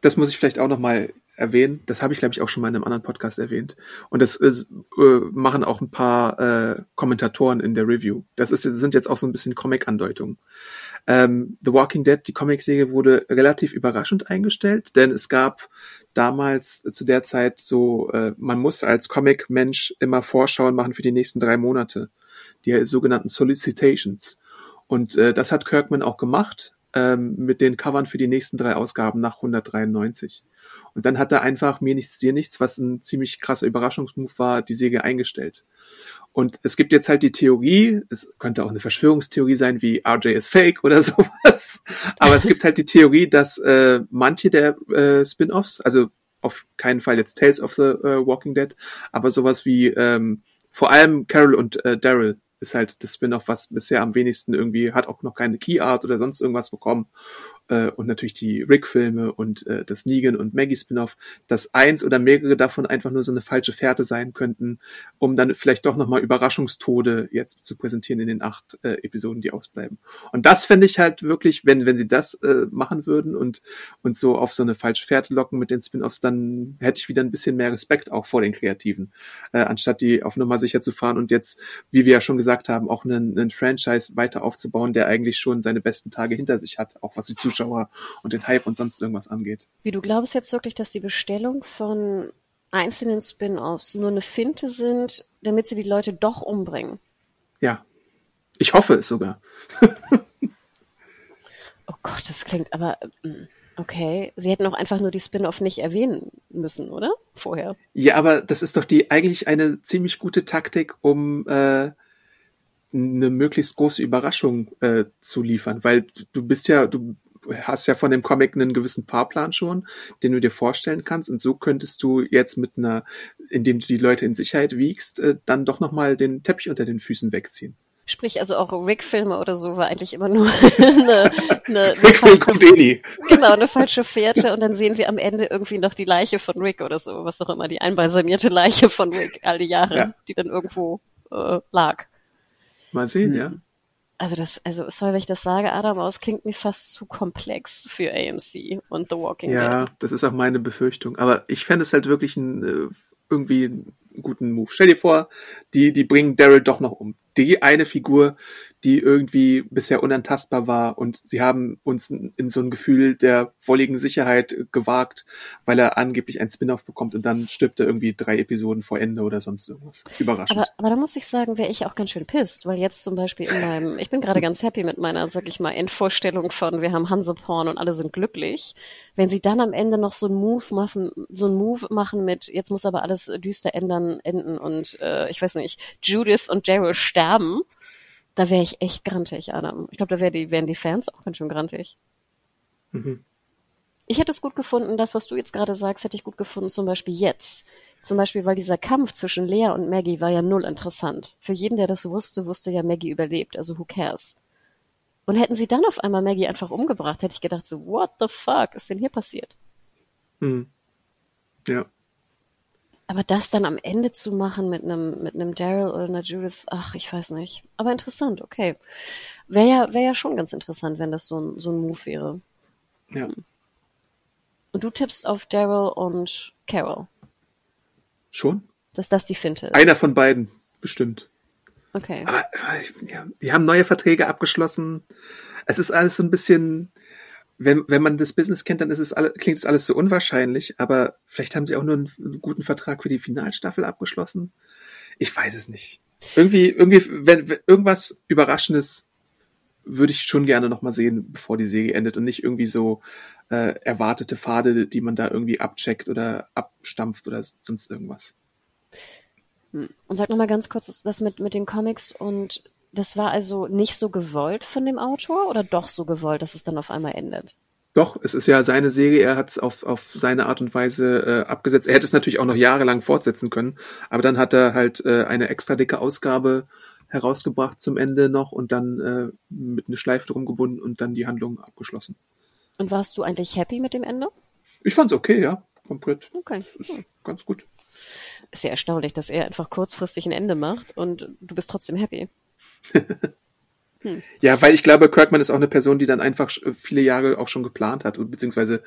Das muss ich vielleicht auch nochmal erwähnen. Das habe ich, glaube ich, auch schon mal in einem anderen Podcast erwähnt. Und das äh, machen auch ein paar äh, Kommentatoren in der Review. Das ist, sind jetzt auch so ein bisschen Comic-Andeutungen. Ähm, The Walking Dead, die Comic-Serie, wurde relativ überraschend eingestellt, denn es gab damals zu der Zeit so, äh, man muss als Comic-Mensch immer Vorschauen machen für die nächsten drei Monate. Die sogenannten Solicitations. Und äh, das hat Kirkman auch gemacht ähm, mit den Covern für die nächsten drei Ausgaben nach 193. Und dann hat er einfach mir nichts, dir nichts, was ein ziemlich krasser Überraschungsmove war, die Säge eingestellt. Und es gibt jetzt halt die Theorie, es könnte auch eine Verschwörungstheorie sein, wie RJ ist fake oder sowas. Aber es gibt halt die Theorie, dass äh, manche der äh, Spin-offs, also auf keinen Fall jetzt Tales of the uh, Walking Dead, aber sowas wie ähm, vor allem Carol und äh, Daryl ist halt das Spin-off, was bisher am wenigsten irgendwie hat auch noch keine Key Art oder sonst irgendwas bekommen äh, und natürlich die Rick-Filme und äh, das Negan und Maggie-Spin-off, dass eins oder mehrere davon einfach nur so eine falsche Fährte sein könnten, um dann vielleicht doch nochmal Überraschungstode jetzt zu präsentieren in den acht äh, Episoden, die ausbleiben. Und das fände ich halt wirklich, wenn, wenn sie das äh, machen würden und, und so auf so eine falsche Fährte locken mit den Spin-offs, dann hätte ich wieder ein bisschen mehr Respekt auch vor den Kreativen, äh, anstatt die auf Nummer sicher zu fahren und jetzt, wie wir ja schon gesagt haben, auch einen, einen Franchise weiter aufzubauen, der eigentlich schon seine besten Tage hinter sich hat, auch was die Zuschauer Zuschauer und den Hype und sonst irgendwas angeht. Wie du glaubst jetzt wirklich, dass die Bestellung von einzelnen Spin-offs nur eine Finte sind, damit sie die Leute doch umbringen? Ja. Ich hoffe es sogar. oh Gott, das klingt aber. Mm, okay, sie hätten auch einfach nur die Spin-off nicht erwähnen müssen, oder? Vorher. Ja, aber das ist doch die eigentlich eine ziemlich gute Taktik, um äh, eine möglichst große Überraschung äh, zu liefern, weil du bist ja, du hast ja von dem Comic einen gewissen Fahrplan schon, den du dir vorstellen kannst. Und so könntest du jetzt mit einer, indem du die Leute in Sicherheit wiegst, äh, dann doch nochmal den Teppich unter den Füßen wegziehen. Sprich, also auch Rick-Filme oder so war eigentlich immer nur eine, eine, kommt eh nie. Genau, eine falsche Fährte und dann sehen wir am Ende irgendwie noch die Leiche von Rick oder so, was auch immer, die einbalsamierte Leiche von Rick all die Jahre, ja. die dann irgendwo äh, lag. Mal sehen, hm. ja also das, also sorry, wenn ich das sage, Adam, aber es klingt mir fast zu komplex für AMC und The Walking Dead. Ja, das ist auch meine Befürchtung. Aber ich fände es halt wirklich ein, äh, irgendwie einen guten Move. Stell dir vor, die, die bringen Daryl doch noch um. Die eine Figur, die irgendwie bisher unantastbar war und sie haben uns in so ein Gefühl der volligen Sicherheit gewagt, weil er angeblich ein Spin-off bekommt und dann stirbt er irgendwie drei Episoden vor Ende oder sonst irgendwas. Überraschend. Aber, aber da muss ich sagen, wäre ich auch ganz schön pisst, weil jetzt zum Beispiel in meinem, ich bin gerade ganz happy mit meiner, sag ich mal, Endvorstellung von, wir haben Hanseporn und alle sind glücklich. Wenn sie dann am Ende noch so einen Move machen, so einen Move machen mit, jetzt muss aber alles düster ändern, enden und äh, ich weiß nicht, Judith und Daryl sterben, da wäre ich echt grantig, Adam. Ich glaube, da wär die, wären die Fans auch ganz schön grantig. Mhm. Ich hätte es gut gefunden, das, was du jetzt gerade sagst, hätte ich gut gefunden, zum Beispiel jetzt. Zum Beispiel, weil dieser Kampf zwischen Lea und Maggie war ja null interessant. Für jeden, der das wusste, wusste ja, Maggie überlebt, also who cares? Und hätten sie dann auf einmal Maggie einfach umgebracht, hätte ich gedacht so, what the fuck ist denn hier passiert? Mhm. Ja. Aber das dann am Ende zu machen mit einem mit einem Daryl oder einer Judith, ach, ich weiß nicht. Aber interessant, okay. Wäre ja, wäre ja schon ganz interessant, wenn das so ein, so ein Move wäre. Ja. Und du tippst auf Daryl und Carol. Schon? Dass das die Finte ist. Einer von beiden, bestimmt. Okay. Aber ja, die haben neue Verträge abgeschlossen. Es ist alles so ein bisschen, wenn, wenn man das Business kennt, dann ist es alle, klingt es alles so unwahrscheinlich, aber vielleicht haben sie auch nur einen, einen, guten Vertrag für die Finalstaffel abgeschlossen. Ich weiß es nicht. Irgendwie, irgendwie, wenn, wenn irgendwas Überraschendes würde ich schon gerne nochmal sehen, bevor die Serie endet und nicht irgendwie so äh, erwartete Pfade, die man da irgendwie abcheckt oder abstampft oder sonst irgendwas. Hm. Und sag nochmal ganz kurz das mit, mit den Comics und das war also nicht so gewollt von dem Autor oder doch so gewollt, dass es dann auf einmal endet? Doch, es ist ja seine Serie, er hat es auf, auf seine Art und Weise äh, abgesetzt. Er hätte es natürlich auch noch jahrelang fortsetzen können, aber dann hat er halt äh, eine extra dicke Ausgabe herausgebracht zum Ende noch und dann äh, mit einer Schleife drum gebunden und dann die Handlung abgeschlossen. Und warst du eigentlich happy mit dem Ende? Ich fand's okay, ja. Komplett. Okay. Ist ganz gut. Ist ja erstaunlich, dass er einfach kurzfristig ein Ende macht und du bist trotzdem happy. Ja, weil ich glaube, Kirkman ist auch eine Person, die dann einfach viele Jahre auch schon geplant hat, und beziehungsweise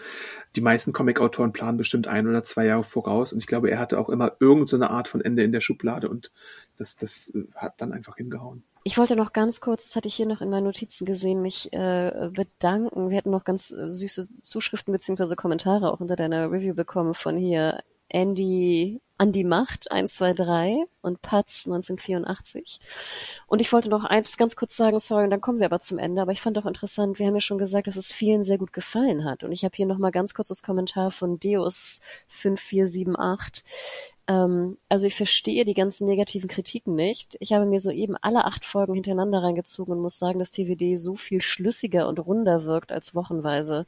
die meisten Comic-Autoren planen bestimmt ein oder zwei Jahre voraus. Und ich glaube, er hatte auch immer irgendeine Art von Ende in der Schublade und das, das äh, hat dann einfach hingehauen. Ich wollte noch ganz kurz, das hatte ich hier noch in meinen Notizen gesehen, mich äh, bedanken. Wir hatten noch ganz äh, süße Zuschriften beziehungsweise Kommentare auch unter deiner Review bekommen von hier Andy, Andy Macht 123 und Patz 1984. Und ich wollte noch eins ganz kurz sagen, sorry, und dann kommen wir aber zum Ende. Aber ich fand auch interessant, wir haben ja schon gesagt, dass es vielen sehr gut gefallen hat. Und ich habe hier nochmal ganz kurz das Kommentar von Deus 5478. Ähm, also ich verstehe die ganzen negativen Kritiken nicht. Ich habe mir soeben alle acht Folgen hintereinander reingezogen und muss sagen, dass TVD so viel schlüssiger und runder wirkt als wochenweise.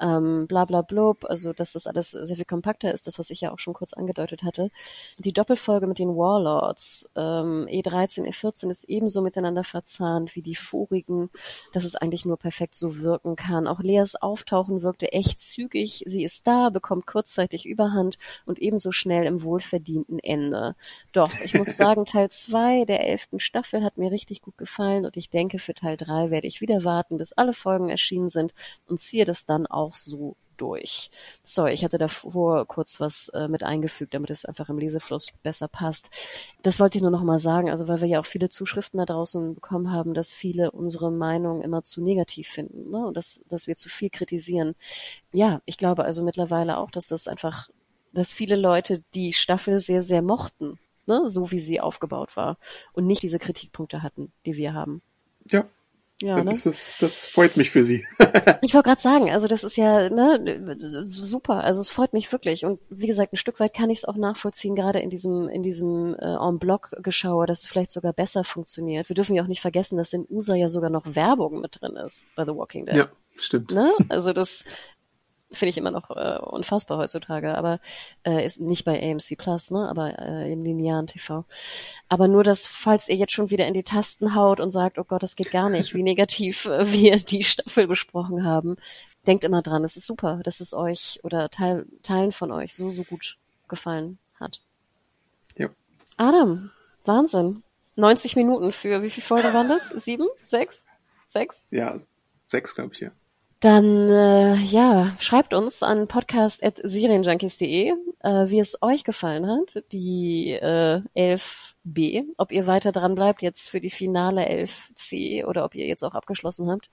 Ähm, bla bla blub, also dass das alles sehr viel kompakter ist, das, was ich ja auch schon kurz angedeutet hatte. Die Doppelfolge mit den Warlords, ähm, E13, E14 ist ebenso miteinander verzahnt wie die vorigen, dass es eigentlich nur perfekt so wirken kann. Auch Leas Auftauchen wirkte echt zügig. Sie ist da, bekommt kurzzeitig Überhand und ebenso schnell im wohlverdienten Ende. Doch, ich muss sagen, Teil zwei der elften Staffel hat mir richtig gut gefallen und ich denke, für Teil drei werde ich wieder warten, bis alle Folgen erschienen sind und ziehe das dann auch so durch. Sorry, ich hatte davor kurz was äh, mit eingefügt, damit es einfach im Lesefluss besser passt. Das wollte ich nur noch mal sagen, also weil wir ja auch viele Zuschriften da draußen bekommen haben, dass viele unsere Meinung immer zu negativ finden ne? und dass, dass wir zu viel kritisieren. Ja, ich glaube also mittlerweile auch, dass das einfach, dass viele Leute die Staffel sehr, sehr mochten, ne? so wie sie aufgebaut war und nicht diese Kritikpunkte hatten, die wir haben. Ja, Ja, ne? ist das, das freut mich für Sie. Ich wollte gerade sagen, also das ist ja ne, super. Also es freut mich wirklich. Und wie gesagt, ein Stück weit kann ich es auch nachvollziehen, gerade in diesem in diesem äh, en bloc Geschaue, dass es vielleicht sogar besser funktioniert. Wir dürfen ja auch nicht vergessen, dass in USA ja sogar noch Werbung mit drin ist bei The Walking Dead. Ja, stimmt. Ne? Also das finde ich immer noch äh, unfassbar heutzutage, aber äh, ist nicht bei AMC Plus, ne, aber äh, im linearen TV. Aber nur, dass falls ihr jetzt schon wieder in die Tasten haut und sagt, oh Gott, das geht gar nicht, wie negativ äh, wir die Staffel besprochen haben, denkt immer dran, es ist super, dass es euch oder Teil, Teilen von euch so, so gut gefallen hat. Ja. Adam, Wahnsinn. 90 Minuten für, wie viele Folgen waren das? Sieben? Sechs? Sechs? Ja, sechs, glaube ich, ja. Dann äh, ja, schreibt uns an podcast.serienjunkies.de, äh, wie es euch gefallen hat, die äh, 11b, ob ihr weiter dran bleibt jetzt für die finale 11c oder ob ihr jetzt auch abgeschlossen habt,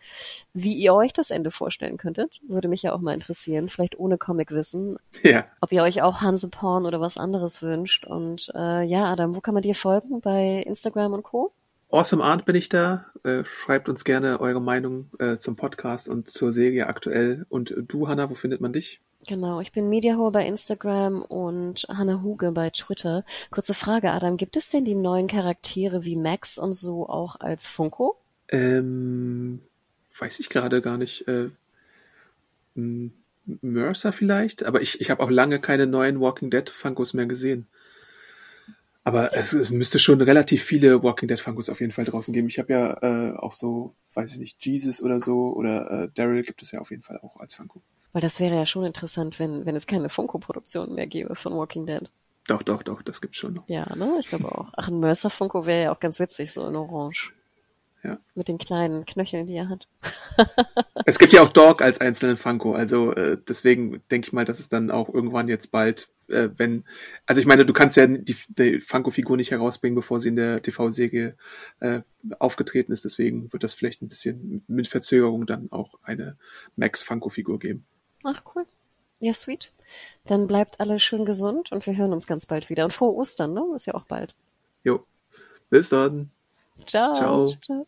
wie ihr euch das Ende vorstellen könntet, würde mich ja auch mal interessieren, vielleicht ohne Comicwissen, Ja, ob ihr euch auch Hanseporn oder was anderes wünscht. Und äh, ja, Adam, wo kann man dir folgen? Bei Instagram und Co? Awesome Art bin ich da. Äh, schreibt uns gerne eure Meinung äh, zum Podcast und zur Serie aktuell. Und du, Hanna, wo findet man dich? Genau, ich bin Mediaho bei Instagram und Hannah Huge bei Twitter. Kurze Frage, Adam, gibt es denn die neuen Charaktere wie Max und so auch als Funko? Ähm, weiß ich gerade gar nicht. Äh, Mercer vielleicht, aber ich, ich habe auch lange keine neuen Walking Dead Funkos mehr gesehen. Aber es, es müsste schon relativ viele Walking Dead Funkos auf jeden Fall draußen geben. Ich habe ja äh, auch so, weiß ich nicht, Jesus oder so oder äh, Daryl gibt es ja auf jeden Fall auch als Funko. Weil das wäre ja schon interessant, wenn, wenn es keine Funko-Produktion mehr gäbe von Walking Dead. Doch, doch, doch, das gibt's schon noch. Ja, ne? Ich glaube auch. Ach, ein Mercer Funko wäre ja auch ganz witzig, so in Orange. Ja. Mit den kleinen Knöcheln, die er hat. Es gibt ja auch Dog als einzelnen Funko, also äh, deswegen denke ich mal, dass es dann auch irgendwann jetzt bald, äh, wenn, also ich meine, du kannst ja die, die Funko-Figur nicht herausbringen, bevor sie in der TV-Serie äh, aufgetreten ist, deswegen wird das vielleicht ein bisschen mit Verzögerung dann auch eine Max-Funko-Figur geben. Ach, cool. Ja, sweet. Dann bleibt alle schön gesund und wir hören uns ganz bald wieder. Und frohe Ostern, ne? Ist ja auch bald. Jo, bis dann. Ciao. Ciao. Ciao.